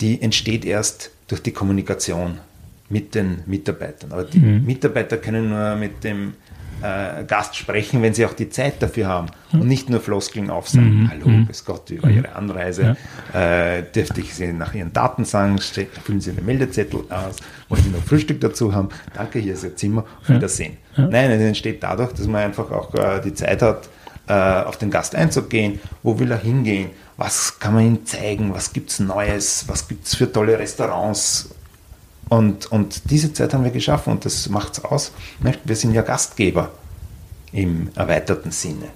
die entsteht erst durch die Kommunikation mit den Mitarbeitern. Aber die mhm. Mitarbeiter können nur mit dem äh, Gast sprechen, wenn sie auch die Zeit dafür haben mhm. und nicht nur Floskeln aufsagen. Mhm. Hallo, mhm. grüß Gott, wie war Ihre Anreise? Ja. Äh, dürfte ich Sie nach Ihren Daten sagen? Füllen Sie einen Meldezettel aus? Wollen Sie noch Frühstück dazu haben? Danke, hier ist Ihr Zimmer. Auf Wiedersehen. Ja. Nein, es entsteht dadurch, dass man einfach auch äh, die Zeit hat, äh, auf den Gast einzugehen. Wo will er hingehen? Was kann man ihm zeigen? Was gibt es Neues? Was gibt es für tolle Restaurants? Und, und diese Zeit haben wir geschaffen und das macht es aus. Wir sind ja Gastgeber im erweiterten Sinne.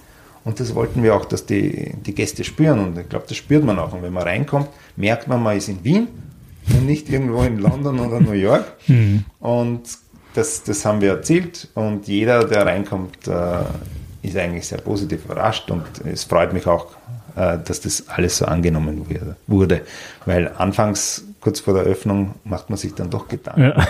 Und das wollten wir auch, dass die, die Gäste spüren. Und ich glaube, das spürt man auch. Und wenn man reinkommt, merkt man, man ist in Wien und nicht irgendwo in London oder New York. Mhm. Und das, das haben wir erzählt. Und jeder, der reinkommt, äh, ist eigentlich sehr positiv überrascht. Und es freut mich auch, äh, dass das alles so angenommen wurde. Weil anfangs kurz vor der Öffnung macht man sich dann doch Gedanken, ja.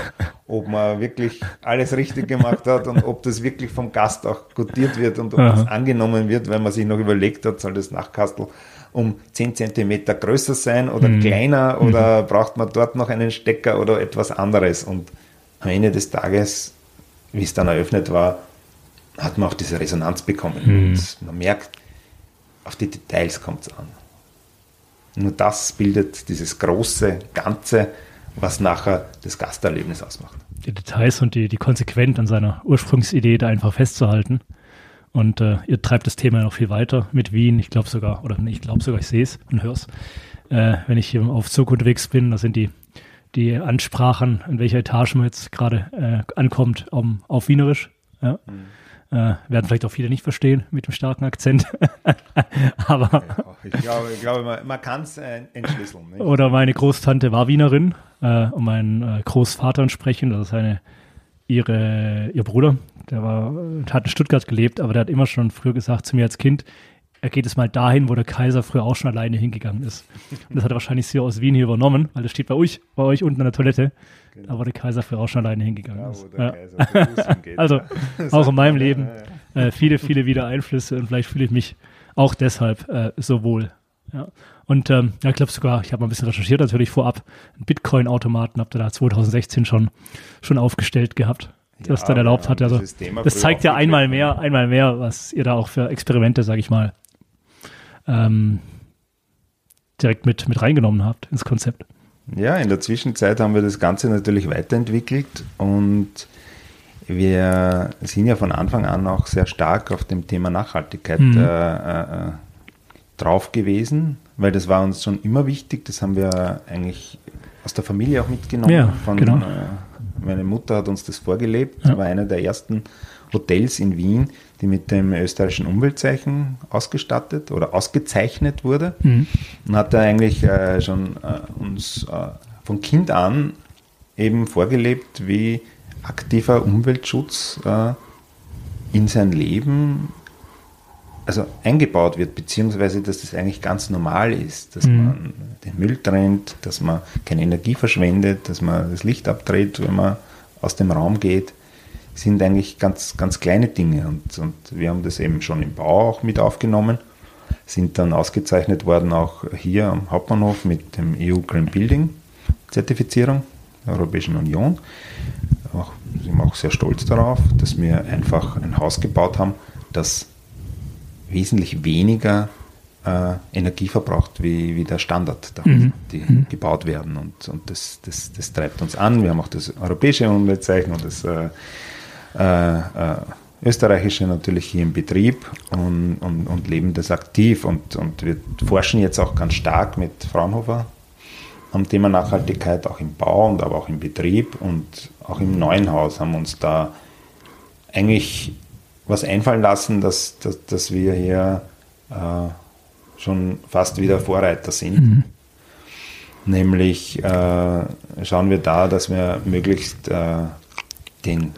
ob man wirklich alles richtig gemacht hat und ob das wirklich vom Gast auch gutiert wird und ob Aha. das angenommen wird, weil man sich noch überlegt hat, soll das Nachkastel um 10 cm größer sein oder mhm. kleiner oder mhm. braucht man dort noch einen Stecker oder etwas anderes. Und am Ende des Tages, wie es dann eröffnet war, hat man auch diese Resonanz bekommen. Mhm. Und man merkt, auf die Details kommt es an. Nur das bildet dieses große Ganze, was nachher das Gasterlebnis ausmacht. Die Details und die, die konsequent an seiner Ursprungsidee da einfach festzuhalten. Und äh, ihr treibt das Thema noch viel weiter mit Wien. Ich glaube sogar, oder ich glaube sogar, ich sehe es und höre es. Äh, wenn ich hier auf Zug unterwegs bin, da sind die, die Ansprachen, in welcher Etage man jetzt gerade äh, ankommt, um, auf Wienerisch. Ja. Mhm. Äh, werden vielleicht auch viele nicht verstehen mit dem starken Akzent. Aber ich glaube, ich glaube man, man kann es äh, entschlüsseln. Nicht? Oder meine Großtante war Wienerin äh, und mein äh, Großvater entsprechend, das ist eine, ihre, ihr Bruder, der war, hat in Stuttgart gelebt, aber der hat immer schon früher gesagt zu mir als Kind, er geht es mal dahin, wo der Kaiser früher auch schon alleine hingegangen ist. Und das hat er wahrscheinlich sie aus Wien hier übernommen, weil das steht bei euch, bei euch unten an der Toilette. Genau. Da wo der Kaiser früher auch schon alleine hingegangen ja, ist. Ja. also auch in meinem Leben äh, viele, viele wieder Einflüsse und vielleicht fühle ich mich auch deshalb äh, so wohl. Ja. Und ähm, ja, ich glaube sogar, ich habe mal ein bisschen recherchiert natürlich vorab, einen Bitcoin-Automaten habt ihr da 2016 schon, schon aufgestellt gehabt das ja, dann erlaubt hat. Also das zeigt ja einmal mehr, einmal mehr, was ihr da auch für Experimente, sage ich mal, ähm, direkt mit, mit reingenommen habt ins Konzept. Ja, in der Zwischenzeit haben wir das Ganze natürlich weiterentwickelt und wir sind ja von Anfang an auch sehr stark auf dem Thema Nachhaltigkeit mhm. äh, äh, drauf gewesen, weil das war uns schon immer wichtig. Das haben wir eigentlich aus der Familie auch mitgenommen. Ja, von, genau. äh, meine Mutter hat uns das vorgelebt. Ja. war einer der ersten Hotels in Wien, die mit dem österreichischen Umweltzeichen ausgestattet oder ausgezeichnet wurde. Mhm. Und hat da eigentlich äh, schon äh, uns äh, von Kind an eben vorgelebt, wie aktiver Umweltschutz äh, in sein Leben also eingebaut wird, beziehungsweise dass das eigentlich ganz normal ist, dass mhm. man den Müll trennt, dass man keine Energie verschwendet, dass man das Licht abdreht, wenn man aus dem Raum geht, sind eigentlich ganz, ganz kleine Dinge. Und, und wir haben das eben schon im Bau auch mit aufgenommen, sind dann ausgezeichnet worden auch hier am Hauptbahnhof mit dem EU Green Building Zertifizierung der Europäischen Union. Auch, sind wir auch sehr stolz darauf, dass wir einfach ein Haus gebaut haben, das wesentlich weniger äh, Energie verbraucht wie, wie der Standard, da, mhm. die mhm. gebaut werden. Und, und das, das, das treibt uns an. Wir haben auch das europäische Umweltzeichen und das äh, äh, äh, österreichische natürlich hier im Betrieb und, und, und leben das aktiv. Und, und wir forschen jetzt auch ganz stark mit Fraunhofer am Thema Nachhaltigkeit, auch im Bau und aber auch im Betrieb und auch im neuen Haus haben uns da eigentlich was einfallen lassen, dass, dass, dass wir hier äh, schon fast wieder Vorreiter sind. Mhm. Nämlich äh, schauen wir da, dass wir möglichst äh, den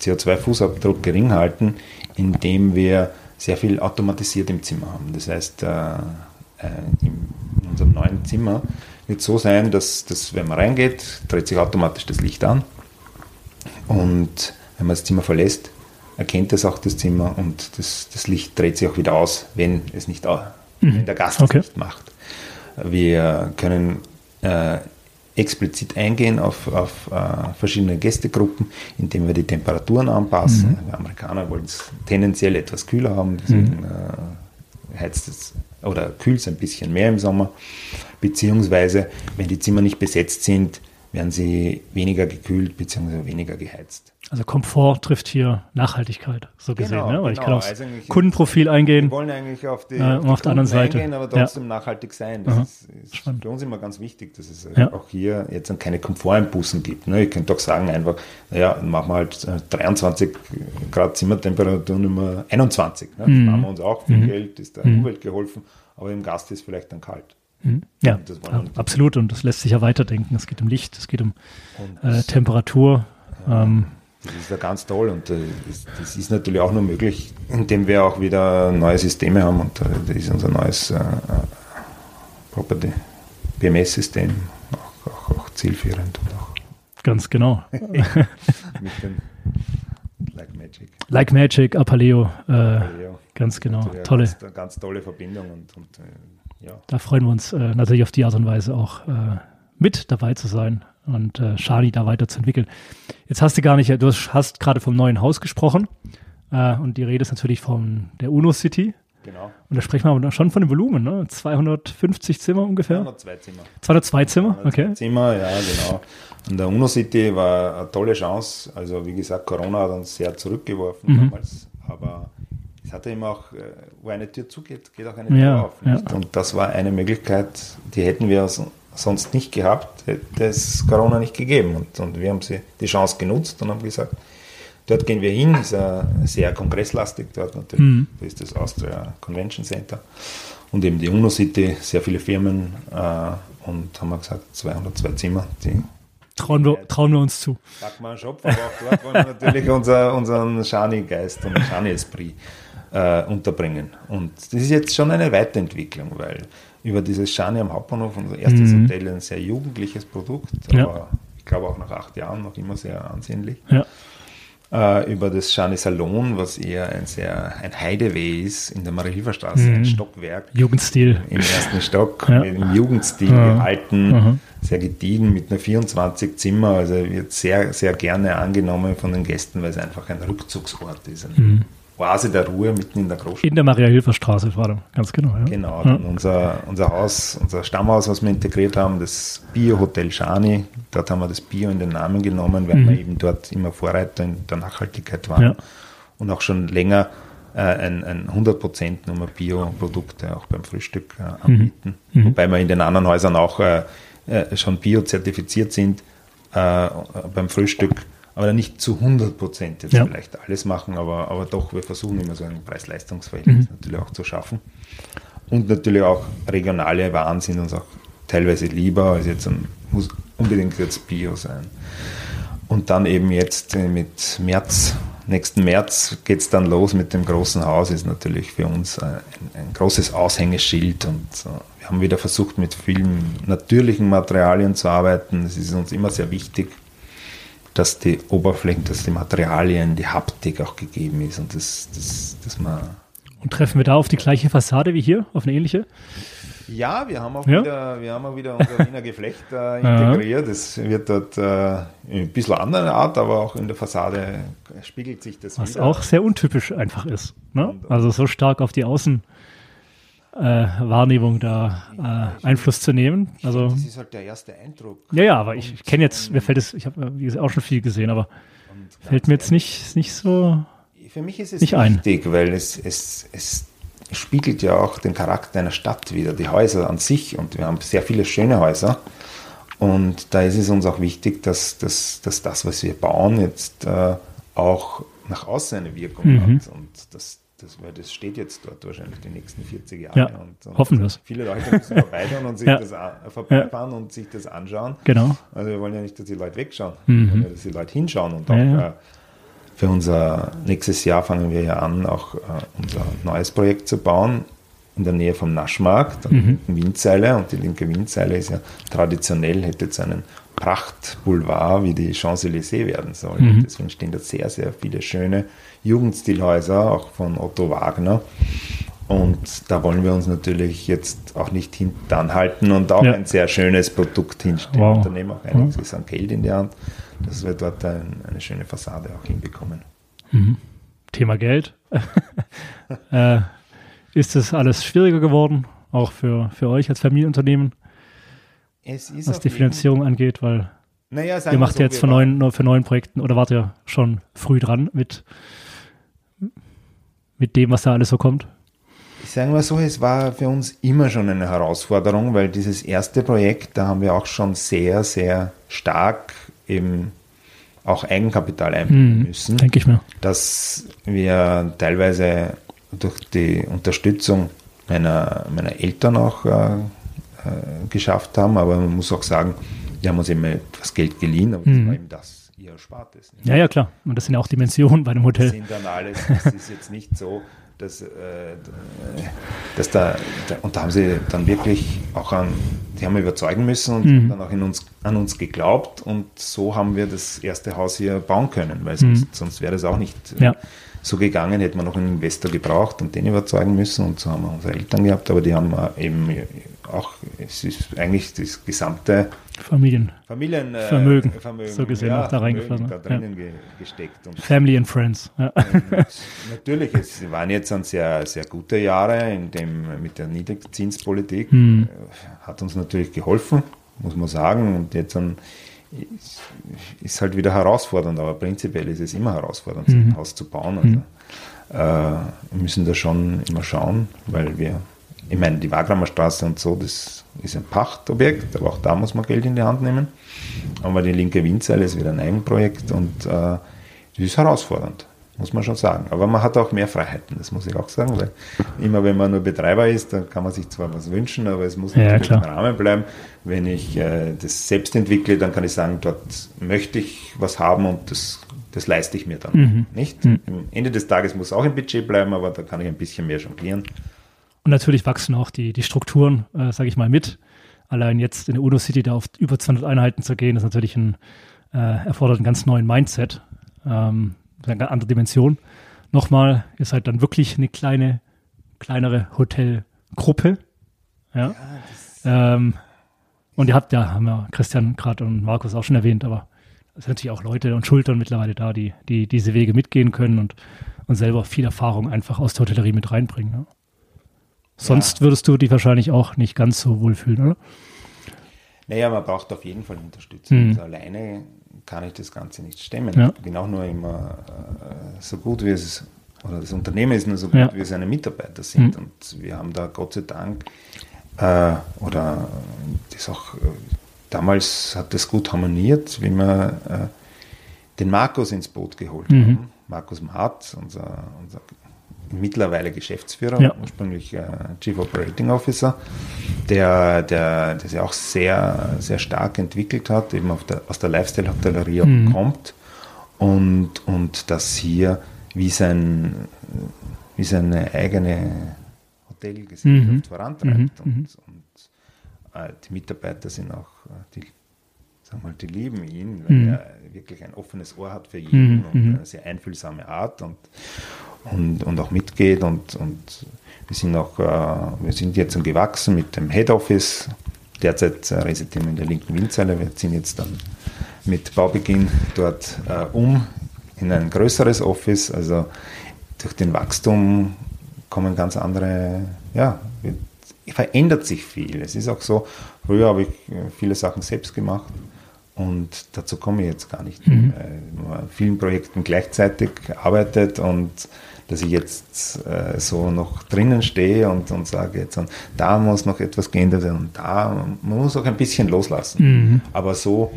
CO2-Fußabdruck gering halten, indem wir sehr viel automatisiert im Zimmer haben. Das heißt, äh, äh, in unserem neuen Zimmer wird so sein, dass, dass wenn man reingeht, dreht sich automatisch das Licht an und wenn man das Zimmer verlässt, erkennt es auch das Zimmer und das, das Licht dreht sich auch wieder aus, wenn es nicht, mhm. wenn der Gast okay. es nicht macht. Wir können äh, explizit eingehen auf, auf äh, verschiedene Gästegruppen, indem wir die Temperaturen anpassen. Mhm. Die Amerikaner wollen es tendenziell etwas kühler haben, deswegen mhm. äh, heizt es oder kühlt es ein bisschen mehr im Sommer. Beziehungsweise, wenn die Zimmer nicht besetzt sind, werden sie weniger gekühlt bzw. weniger geheizt. Also Komfort trifft hier Nachhaltigkeit, so gesehen. Genau, ne? Weil genau. ich kann aufs also Kundenprofil eingehen. Wir wollen eigentlich auf die, äh, auf der anderen Seite eingehen, aber trotzdem ja. nachhaltig sein. Das Aha. ist, ist für uns immer ganz wichtig, dass es ja. auch hier jetzt keine Komforteinbußen gibt. Ne? Ich könnte doch sagen einfach, naja, machen wir halt 23 äh, Grad Zimmertemperatur Nummer 21. Ne? Mhm. machen wir uns auch viel mhm. Geld, ist der mhm. Umwelt geholfen, aber im Gast ist vielleicht dann kalt. Mhm. Ja, absolut. Und das lässt sich ja weiterdenken. Es geht um Licht, es geht um äh, Temperatur. Ähm, das ist ja ganz toll und äh, das, ist natürlich auch nur möglich, indem wir auch wieder neue Systeme haben und äh, das ist unser neues äh, Property BMS-System auch, auch, auch, zielführend. Und auch ganz genau. mit dem Like Magic. Like Magic, Apaleo. Äh, Apaleo. Ganz genau. Tolle. Ganz, ganz, tolle Verbindung und, und ja. Da freuen wir uns äh, natürlich auf die Art und Weise auch mit dabei zu sein und äh, Shani da weiterzuentwickeln. Jetzt hast du gar nicht, du hast gerade vom neuen Haus gesprochen äh, und die Rede ist natürlich von der UNO City. Genau. Und da sprechen wir aber schon von dem Volumen, ne? 250 Zimmer ungefähr? 202 Zimmer. 202 Zimmer, 202 okay. Zimmer, ja, genau. Und der UNO City war eine tolle Chance. Also, wie gesagt, Corona hat uns sehr zurückgeworfen mhm. damals. Aber es hatte immer auch, äh, wo eine Tür zugeht, geht auch eine Tür ja, auf. Ja. Und das war eine Möglichkeit, die hätten wir sonst nicht gehabt, hätte es Corona nicht gegeben. Und, und wir haben sie, die Chance genutzt und haben gesagt, dort gehen wir hin, ist ja sehr kongresslastig dort natürlich, mhm. da ist das Austria Convention Center und eben die UNO City, sehr viele Firmen äh, und haben wir gesagt, 202 Zimmer, die Trauen wir, trauen wir uns zu. Packen wir einen Shop, aber auch dort wollen wir natürlich unser, unseren Shani-Geist und Shani-Esprit äh, unterbringen. Und das ist jetzt schon eine Weiterentwicklung, weil über dieses Shani am Hauptbahnhof, unser erstes mhm. Hotel, ein sehr jugendliches Produkt, ja. aber ich glaube auch nach acht Jahren noch immer sehr ansehnlich. Ja. Äh, über das Shani Salon, was eher ein sehr ein Heideweh ist, in der Marie-Hilfer-Straße, mhm. ein Stockwerk. Jugendstil. Im ersten Stock, ja. im Jugendstil ja. gehalten, mhm. sehr gediegen, mit einer 24 Zimmer, also wird sehr, sehr gerne angenommen von den Gästen, weil es einfach ein Rückzugsort ist. Ein mhm Oase der Ruhe mitten in der Großstadt. In der Maria-Hilfer-Straße vor allem, ganz genau. Ja. Genau, ja. unser, unser Haus, unser Stammhaus, was wir integriert haben, das Bio-Hotel Schani, dort haben wir das Bio in den Namen genommen, weil mhm. wir eben dort immer Vorreiter in der Nachhaltigkeit waren ja. und auch schon länger äh, ein, ein 100% Nummer Bio-Produkte auch beim Frühstück äh, anbieten. Mhm. Wobei wir in den anderen Häusern auch äh, äh schon Bio-zertifiziert sind äh, beim Frühstück aber nicht zu 100 Prozent jetzt ja. vielleicht alles machen, aber, aber doch, wir versuchen immer so ein Preis-Leistungs-Verhältnis mhm. natürlich auch zu schaffen. Und natürlich auch regionale Waren sind uns auch teilweise lieber als jetzt ein, muss unbedingt jetzt Bio sein. Und dann eben jetzt mit März, nächsten März geht es dann los mit dem großen Haus, ist natürlich für uns ein, ein großes Aushängeschild und wir haben wieder versucht, mit vielen natürlichen Materialien zu arbeiten. Das ist uns immer sehr wichtig dass die Oberflächen, dass die Materialien, die Haptik auch gegeben ist und das, das, das man. Und treffen wir da auf die gleiche Fassade wie hier, auf eine ähnliche? Ja, wir haben auch ja. wieder, wir haben auch wieder unser Wiener Geflecht äh, integriert. Es wird dort äh, ein bisschen andere Art, aber auch in der Fassade spiegelt sich das Was wieder. auch sehr untypisch einfach ist. Ne? Also so stark auf die Außen äh, Wahrnehmung da äh, Einfluss zu nehmen. Also, das ist halt der erste Eindruck. Ja, ja, aber ich kenne jetzt, mir fällt es, ich habe auch schon viel gesehen, aber fällt mir jetzt nicht, nicht so. Für mich ist es nicht wichtig, ein. weil es, es, es spiegelt ja auch den Charakter einer Stadt wieder, die Häuser an sich. Und wir haben sehr viele schöne Häuser. Und da ist es uns auch wichtig, dass, dass, dass das, was wir bauen, jetzt äh, auch nach außen eine Wirkung mhm. hat. Und dass das, weil das steht jetzt dort wahrscheinlich die nächsten 40 Jahre. Ja, und, und hoffen wir es. Viele Leute müssen vorbeifahren und sich ja. das vorbeifahren ja. und sich das anschauen. Genau. Also wir wollen ja nicht, dass die Leute wegschauen, mhm. wir wollen ja, dass die Leute hinschauen und auch äh, für unser nächstes Jahr fangen wir ja an, auch äh, unser neues Projekt zu bauen in der Nähe vom Naschmarkt, an der mhm. linken Windseile. Und die linke Windseile ist ja traditionell, hätte jetzt einen Prachtboulevard wie die Champs-Élysées werden soll. Mhm. Deswegen stehen da sehr, sehr viele schöne Jugendstilhäuser, auch von Otto Wagner. Und da wollen wir uns natürlich jetzt auch nicht hinten halten und auch ja. ein sehr schönes Produkt hinstellen. Wow. Da nehmen auch einiges an Geld in die Hand, dass wir dort ein, eine schöne Fassade auch hinbekommen. Mhm. Thema Geld. äh, ist das alles schwieriger geworden, auch für, für euch als Familienunternehmen, was die Finanzierung angeht? Weil naja, ihr macht so, jetzt für neuen, für neuen Projekten oder wart ihr schon früh dran mit mit dem, was da alles so kommt? Ich sage mal so, es war für uns immer schon eine Herausforderung, weil dieses erste Projekt, da haben wir auch schon sehr, sehr stark eben auch Eigenkapital einbringen hm, müssen. Denke ich mir. Dass wir teilweise durch die Unterstützung meiner, meiner Eltern auch äh, äh, geschafft haben, aber man muss auch sagen, die haben uns eben etwas Geld geliehen, aber hm. das war eben das ihr Erspartes. Ja, ja, klar. Und das sind ja auch Dimensionen bei einem Hotel. Das sind dann alles, das ist jetzt nicht so, dass, äh, dass da, und da haben sie dann wirklich auch an, die haben überzeugen müssen und mhm. dann auch in uns, an uns geglaubt und so haben wir das erste Haus hier bauen können, weil sonst, mhm. sonst wäre das auch nicht ja. so gegangen, hätte man noch einen Investor gebraucht und den überzeugen müssen und so haben wir unsere Eltern gehabt, aber die haben eben auch, es ist eigentlich das gesamte Familien. Familien äh, Vermögen, so gesehen, ja, noch da reingeflossen. Da drinnen ja. gesteckt. Und Family and Friends. Ja. natürlich, es waren jetzt dann sehr, sehr gute Jahre in dem, mit der Niedrigzinspolitik. Hm. Äh, hat uns natürlich geholfen, muss man sagen. Und jetzt dann ist, ist halt wieder herausfordernd, aber prinzipiell ist es immer herausfordernd, mhm. ein Haus zu bauen. Also, mhm. äh, wir müssen da schon immer schauen, weil wir ich meine, die Wagramer Straße und so, das ist ein Pachtobjekt, aber auch da muss man Geld in die Hand nehmen. Aber die linke Windseile ist wieder ein Eigenprojekt und äh, das ist herausfordernd, muss man schon sagen. Aber man hat auch mehr Freiheiten, das muss ich auch sagen, weil immer wenn man nur Betreiber ist, dann kann man sich zwar was wünschen, aber es muss natürlich ja, im Rahmen bleiben. Wenn ich äh, das selbst entwickle, dann kann ich sagen, dort möchte ich was haben und das das leiste ich mir dann mhm. nicht. Mhm. Am Ende des Tages muss auch ein Budget bleiben, aber da kann ich ein bisschen mehr jonglieren. Und natürlich wachsen auch die, die Strukturen, äh, sage ich mal, mit. Allein jetzt in der Uno City da auf über 200 Einheiten zu gehen, ist natürlich ein, äh, erfordert einen ganz neuen Mindset, ähm, eine ganz andere Dimension. Nochmal, ihr seid dann wirklich eine kleine, kleinere Hotelgruppe. Ja. ja ähm, und ihr habt ja, haben ja Christian gerade und Markus auch schon erwähnt, aber es sind natürlich auch Leute und Schultern mittlerweile da, die, die diese Wege mitgehen können und und selber viel Erfahrung einfach aus der Hotellerie mit reinbringen. Ne? Sonst ja. würdest du dich wahrscheinlich auch nicht ganz so wohlfühlen, oder? Naja, man braucht auf jeden Fall Unterstützung. Mhm. Also alleine kann ich das Ganze nicht stemmen. Ja. Ich bin auch nur immer äh, so gut, wie es oder das Unternehmen ist nur so gut, ja. wie seine Mitarbeiter sind. Mhm. Und wir haben da Gott sei Dank, äh, oder das auch, äh, damals hat das gut harmoniert, wie wir äh, den Markus ins Boot geholt mhm. haben. Markus Maat, unser, unser mittlerweile Geschäftsführer, ja. ursprünglich äh, Chief Operating Officer, der, der, der sich auch sehr, sehr stark entwickelt hat, eben der, aus der Lifestyle-Hotellerie mhm. kommt und, und das hier wie, sein, wie seine eigene Hotelgesellschaft mhm. vorantreibt. Mhm. Und, mhm. und äh, die Mitarbeiter sind auch, äh, die, sagen wir mal, die lieben ihn, weil mhm. er wirklich ein offenes Ohr hat für jeden mhm. und eine sehr einfühlsame Art und, und, und auch mitgeht. Und, und wir sind auch, äh, wir sind jetzt gewachsen mit dem Head Office. Derzeit äh, residieren wir in der linken Windseile. Wir ziehen jetzt dann mit Baubeginn dort äh, um in ein größeres Office. Also durch den Wachstum kommen ganz andere, ja, verändert sich viel. Es ist auch so, früher habe ich viele Sachen selbst gemacht und dazu komme ich jetzt gar nicht. Mhm. Man vielen Projekten gleichzeitig arbeitet und dass ich jetzt äh, so noch drinnen stehe und, und sage, jetzt, und da muss noch etwas geändert werden und da, man muss auch ein bisschen loslassen. Mhm. Aber so,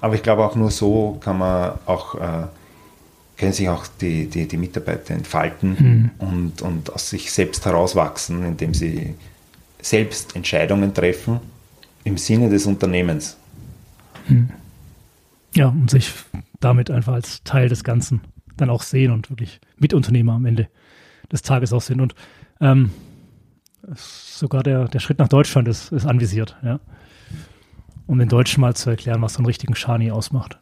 aber ich glaube auch nur so kann man auch äh, können sich auch die, die, die Mitarbeiter entfalten mhm. und, und aus sich selbst herauswachsen, indem sie selbst Entscheidungen treffen im Sinne des Unternehmens. Mhm. Ja, und sich damit einfach als Teil des Ganzen dann auch sehen und wirklich Mitunternehmer am Ende des Tages auch sind. Und ähm, sogar der, der Schritt nach Deutschland ist, ist anvisiert, ja. Um den Deutschen mal zu erklären, was so einen richtigen Shani ausmacht.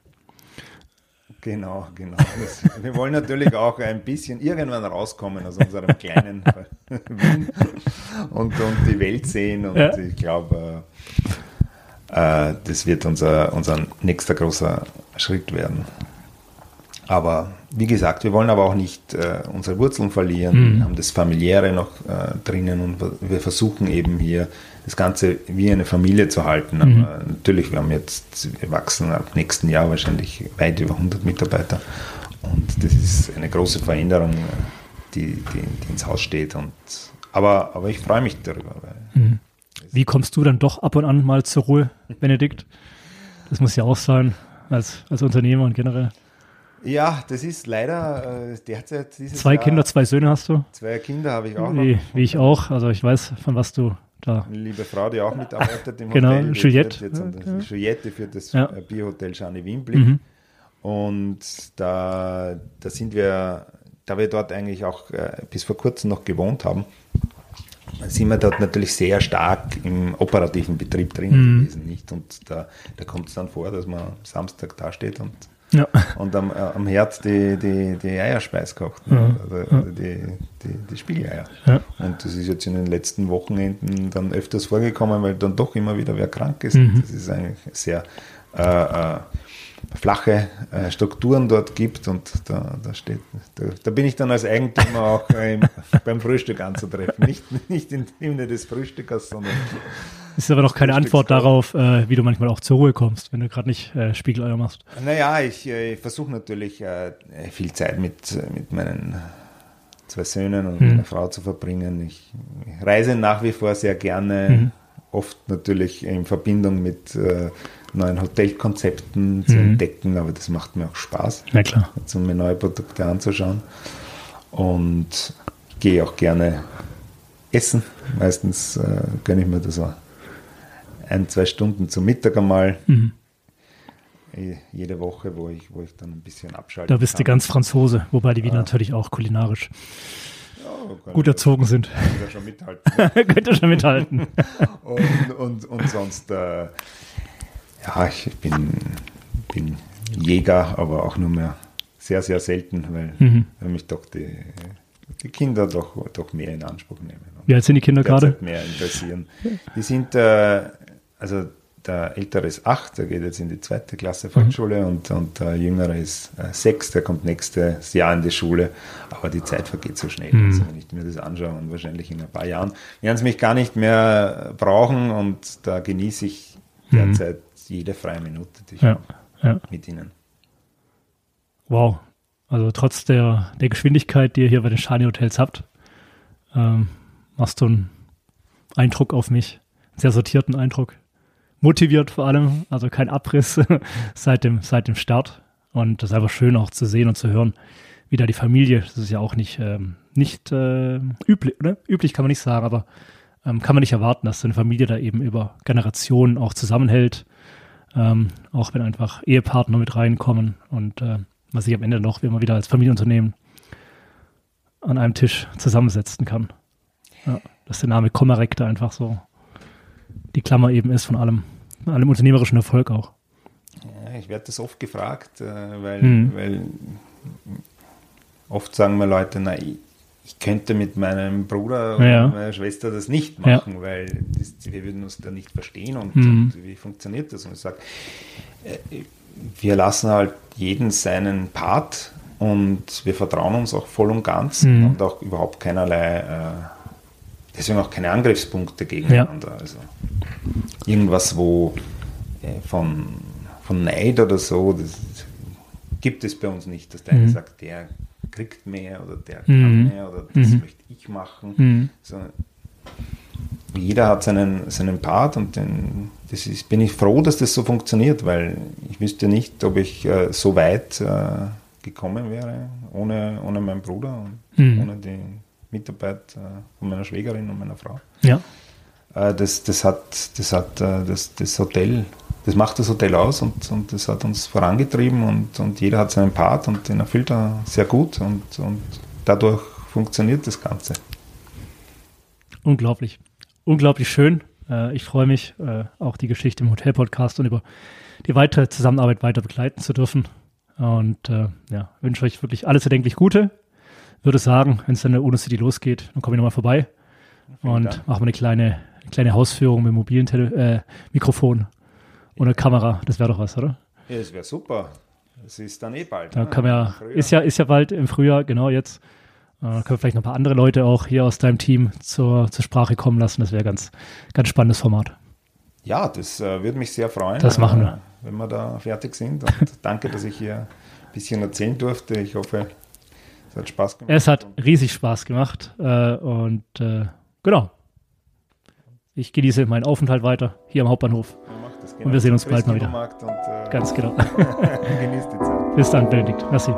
Genau, genau. Das, wir wollen natürlich auch ein bisschen irgendwann rauskommen aus unserem kleinen und, und die Welt sehen. Und ja. ich glaube, äh, das wird unser, unser nächster großer Schritt werden. Aber wie gesagt, wir wollen aber auch nicht äh, unsere Wurzeln verlieren. Mhm. Haben das Familiäre noch äh, drinnen und wir versuchen eben hier das Ganze wie eine Familie zu halten. Mhm. Aber natürlich, wir haben jetzt, wir wachsen ab nächsten Jahr wahrscheinlich weit über 100 Mitarbeiter und das ist eine große Veränderung, die, die, die ins Haus steht. Und, aber, aber ich freue mich darüber. Mhm. Wie kommst du dann doch ab und an mal zur Ruhe, Benedikt? Das muss ja auch sein, als, als Unternehmer und generell. Ja, das ist leider äh, derzeit Zwei Jahr, Kinder, zwei Söhne hast du? Zwei Kinder habe ich auch wie, noch. Wie ich auch. Also ich weiß, von was du da. Liebe Frau, die auch mitarbeitet im genau, Hotel. Genau, Juliette. Jetzt an ja. Juliette für das ja. Äh, Bierhotel Schane Wienblick. Mhm. Und da, da sind wir, da wir dort eigentlich auch äh, bis vor kurzem noch gewohnt haben, sind wir dort natürlich sehr stark im operativen Betrieb drin mhm. gewesen. Nicht? Und da, da kommt es dann vor, dass man Samstag dasteht und ja. Und am, äh, am Herd die, die, die Eierspeis kocht, ne? ja. also, also die, die, die Spiegeleier. Ja. Und das ist jetzt in den letzten Wochenenden dann öfters vorgekommen, weil dann doch immer wieder wer krank ist. Mhm. Das ist eigentlich sehr äh, äh, flache äh, Strukturen dort gibt und da, da steht, da, da, bin ich dann als Eigentümer auch äh, beim Frühstück anzutreffen. Nicht, nicht im Sinne des Frühstückers, sondern ist aber noch keine Antwort darauf, äh, wie du manchmal auch zur Ruhe kommst, wenn du gerade nicht äh, Spiegeleier machst. Naja, ich, äh, ich versuche natürlich äh, viel Zeit mit, mit meinen zwei Söhnen und mhm. meiner Frau zu verbringen. Ich, ich, reise nach wie vor sehr gerne, mhm. oft natürlich in Verbindung mit äh, neuen Hotelkonzepten zu mhm. entdecken, aber das macht mir auch Spaß, ja, klar. also, mir neue Produkte anzuschauen. Und gehe auch gerne essen. Meistens äh, gönne ich mir das auch ein, zwei Stunden zum Mittag einmal. Mhm. Jede Woche, wo ich, wo ich dann ein bisschen abschalte. Da bist kann. du ganz Franzose, wobei die Wiener ah. natürlich auch kulinarisch ja, gut erzogen sind. Könnt ihr schon mithalten. könnt ihr schon mithalten. und, und, und sonst, äh, ja, ich bin, bin Jäger, aber auch nur mehr sehr, sehr selten, weil, mhm. weil mich doch die, die Kinder doch, doch mehr in Anspruch nehmen. Wie alt sind die Kinder gerade? Mehr interessieren. Die sind äh, also der Ältere ist acht, der geht jetzt in die zweite Klasse Volksschule mhm. und, und der Jüngere ist äh, sechs, der kommt nächstes Jahr in die Schule. Aber die Zeit vergeht so schnell. Mhm. Also wenn ich mir das anschaue und wahrscheinlich in ein paar Jahren werden sie mich gar nicht mehr brauchen und da genieße ich mhm. derzeit mhm. jede freie Minute ja, ja. mit ihnen. Wow. Also trotz der, der Geschwindigkeit, die ihr hier bei den Shani Hotels habt, ähm, machst du einen Eindruck auf mich. Sehr sortierten Eindruck motiviert vor allem, also kein Abriss seit dem, seit dem Start. Und das ist einfach schön auch zu sehen und zu hören, wie da die Familie, das ist ja auch nicht, ähm, nicht äh, üblich, oder? Üblich kann man nicht sagen, aber ähm, kann man nicht erwarten, dass so eine Familie da eben über Generationen auch zusammenhält, ähm, auch wenn einfach Ehepartner mit reinkommen und äh, man sich am Ende noch wie immer wieder als Familienunternehmen an einem Tisch zusammensetzen kann. Ja, dass der Name Commerect einfach so die Klammer eben ist von allem, allem unternehmerischen Erfolg auch. Ja, ich werde das oft gefragt, äh, weil, mhm. weil oft sagen mir Leute, na, ich, ich könnte mit meinem Bruder oder ja. meiner Schwester das nicht machen, ja. weil das, wir würden uns da nicht verstehen und, mhm. und, wie funktioniert das? Und ich sage, äh, wir lassen halt jeden seinen Part und wir vertrauen uns auch voll und ganz mhm. und auch überhaupt keinerlei äh, deswegen auch keine Angriffspunkte gegeneinander. Ja. Also irgendwas, wo äh, von, von Neid oder so, das gibt es bei uns nicht, dass der mhm. eine sagt, der kriegt mehr oder der kann mhm. mehr oder das mhm. möchte ich machen. Mhm. So, jeder hat seinen, seinen Part und den, das ist, bin ich froh, dass das so funktioniert, weil ich wüsste nicht, ob ich äh, so weit äh, gekommen wäre ohne, ohne meinen Bruder und mhm. ohne den Mitarbeit äh, von meiner Schwägerin und meiner Frau. Ja. Äh, das, das hat, das hat äh, das, das Hotel, das macht das Hotel aus und, und das hat uns vorangetrieben und, und jeder hat seinen Part und den erfüllt er sehr gut und, und dadurch funktioniert das Ganze. Unglaublich. Unglaublich schön. Ich freue mich, auch die Geschichte im Hotel-Podcast und über die weitere Zusammenarbeit weiter begleiten zu dürfen. Und ja, wünsche euch wirklich alles erdenklich Gute würde sagen, wenn es dann in der Uno City losgeht, dann komme ich nochmal vorbei Vielen und Dank. machen wir eine kleine, eine kleine Hausführung mit mobilen Tele äh, Mikrofon und einer Kamera. Das wäre doch was, oder? Ja, das wäre super. Das ist dann eh bald. Da ne? kann man ja, ist ja, ist ja bald im Frühjahr, genau jetzt. Äh, können wir vielleicht noch ein paar andere Leute auch hier aus deinem Team zur, zur Sprache kommen lassen. Das wäre ganz, ganz spannendes Format. Ja, das äh, würde mich sehr freuen. Das machen wir. Wenn wir da fertig sind. Und danke, dass ich hier ein bisschen erzählen durfte. Ich hoffe, es hat Spaß gemacht. Es hat riesig Spaß gemacht. Äh, und äh, genau. Ich genieße meinen Aufenthalt weiter hier am Hauptbahnhof. Ja, und wir sehen uns bald mal wieder. Und, äh, Ganz genau. Genießt die Zeit. Bis dann, Benedikt. Merci.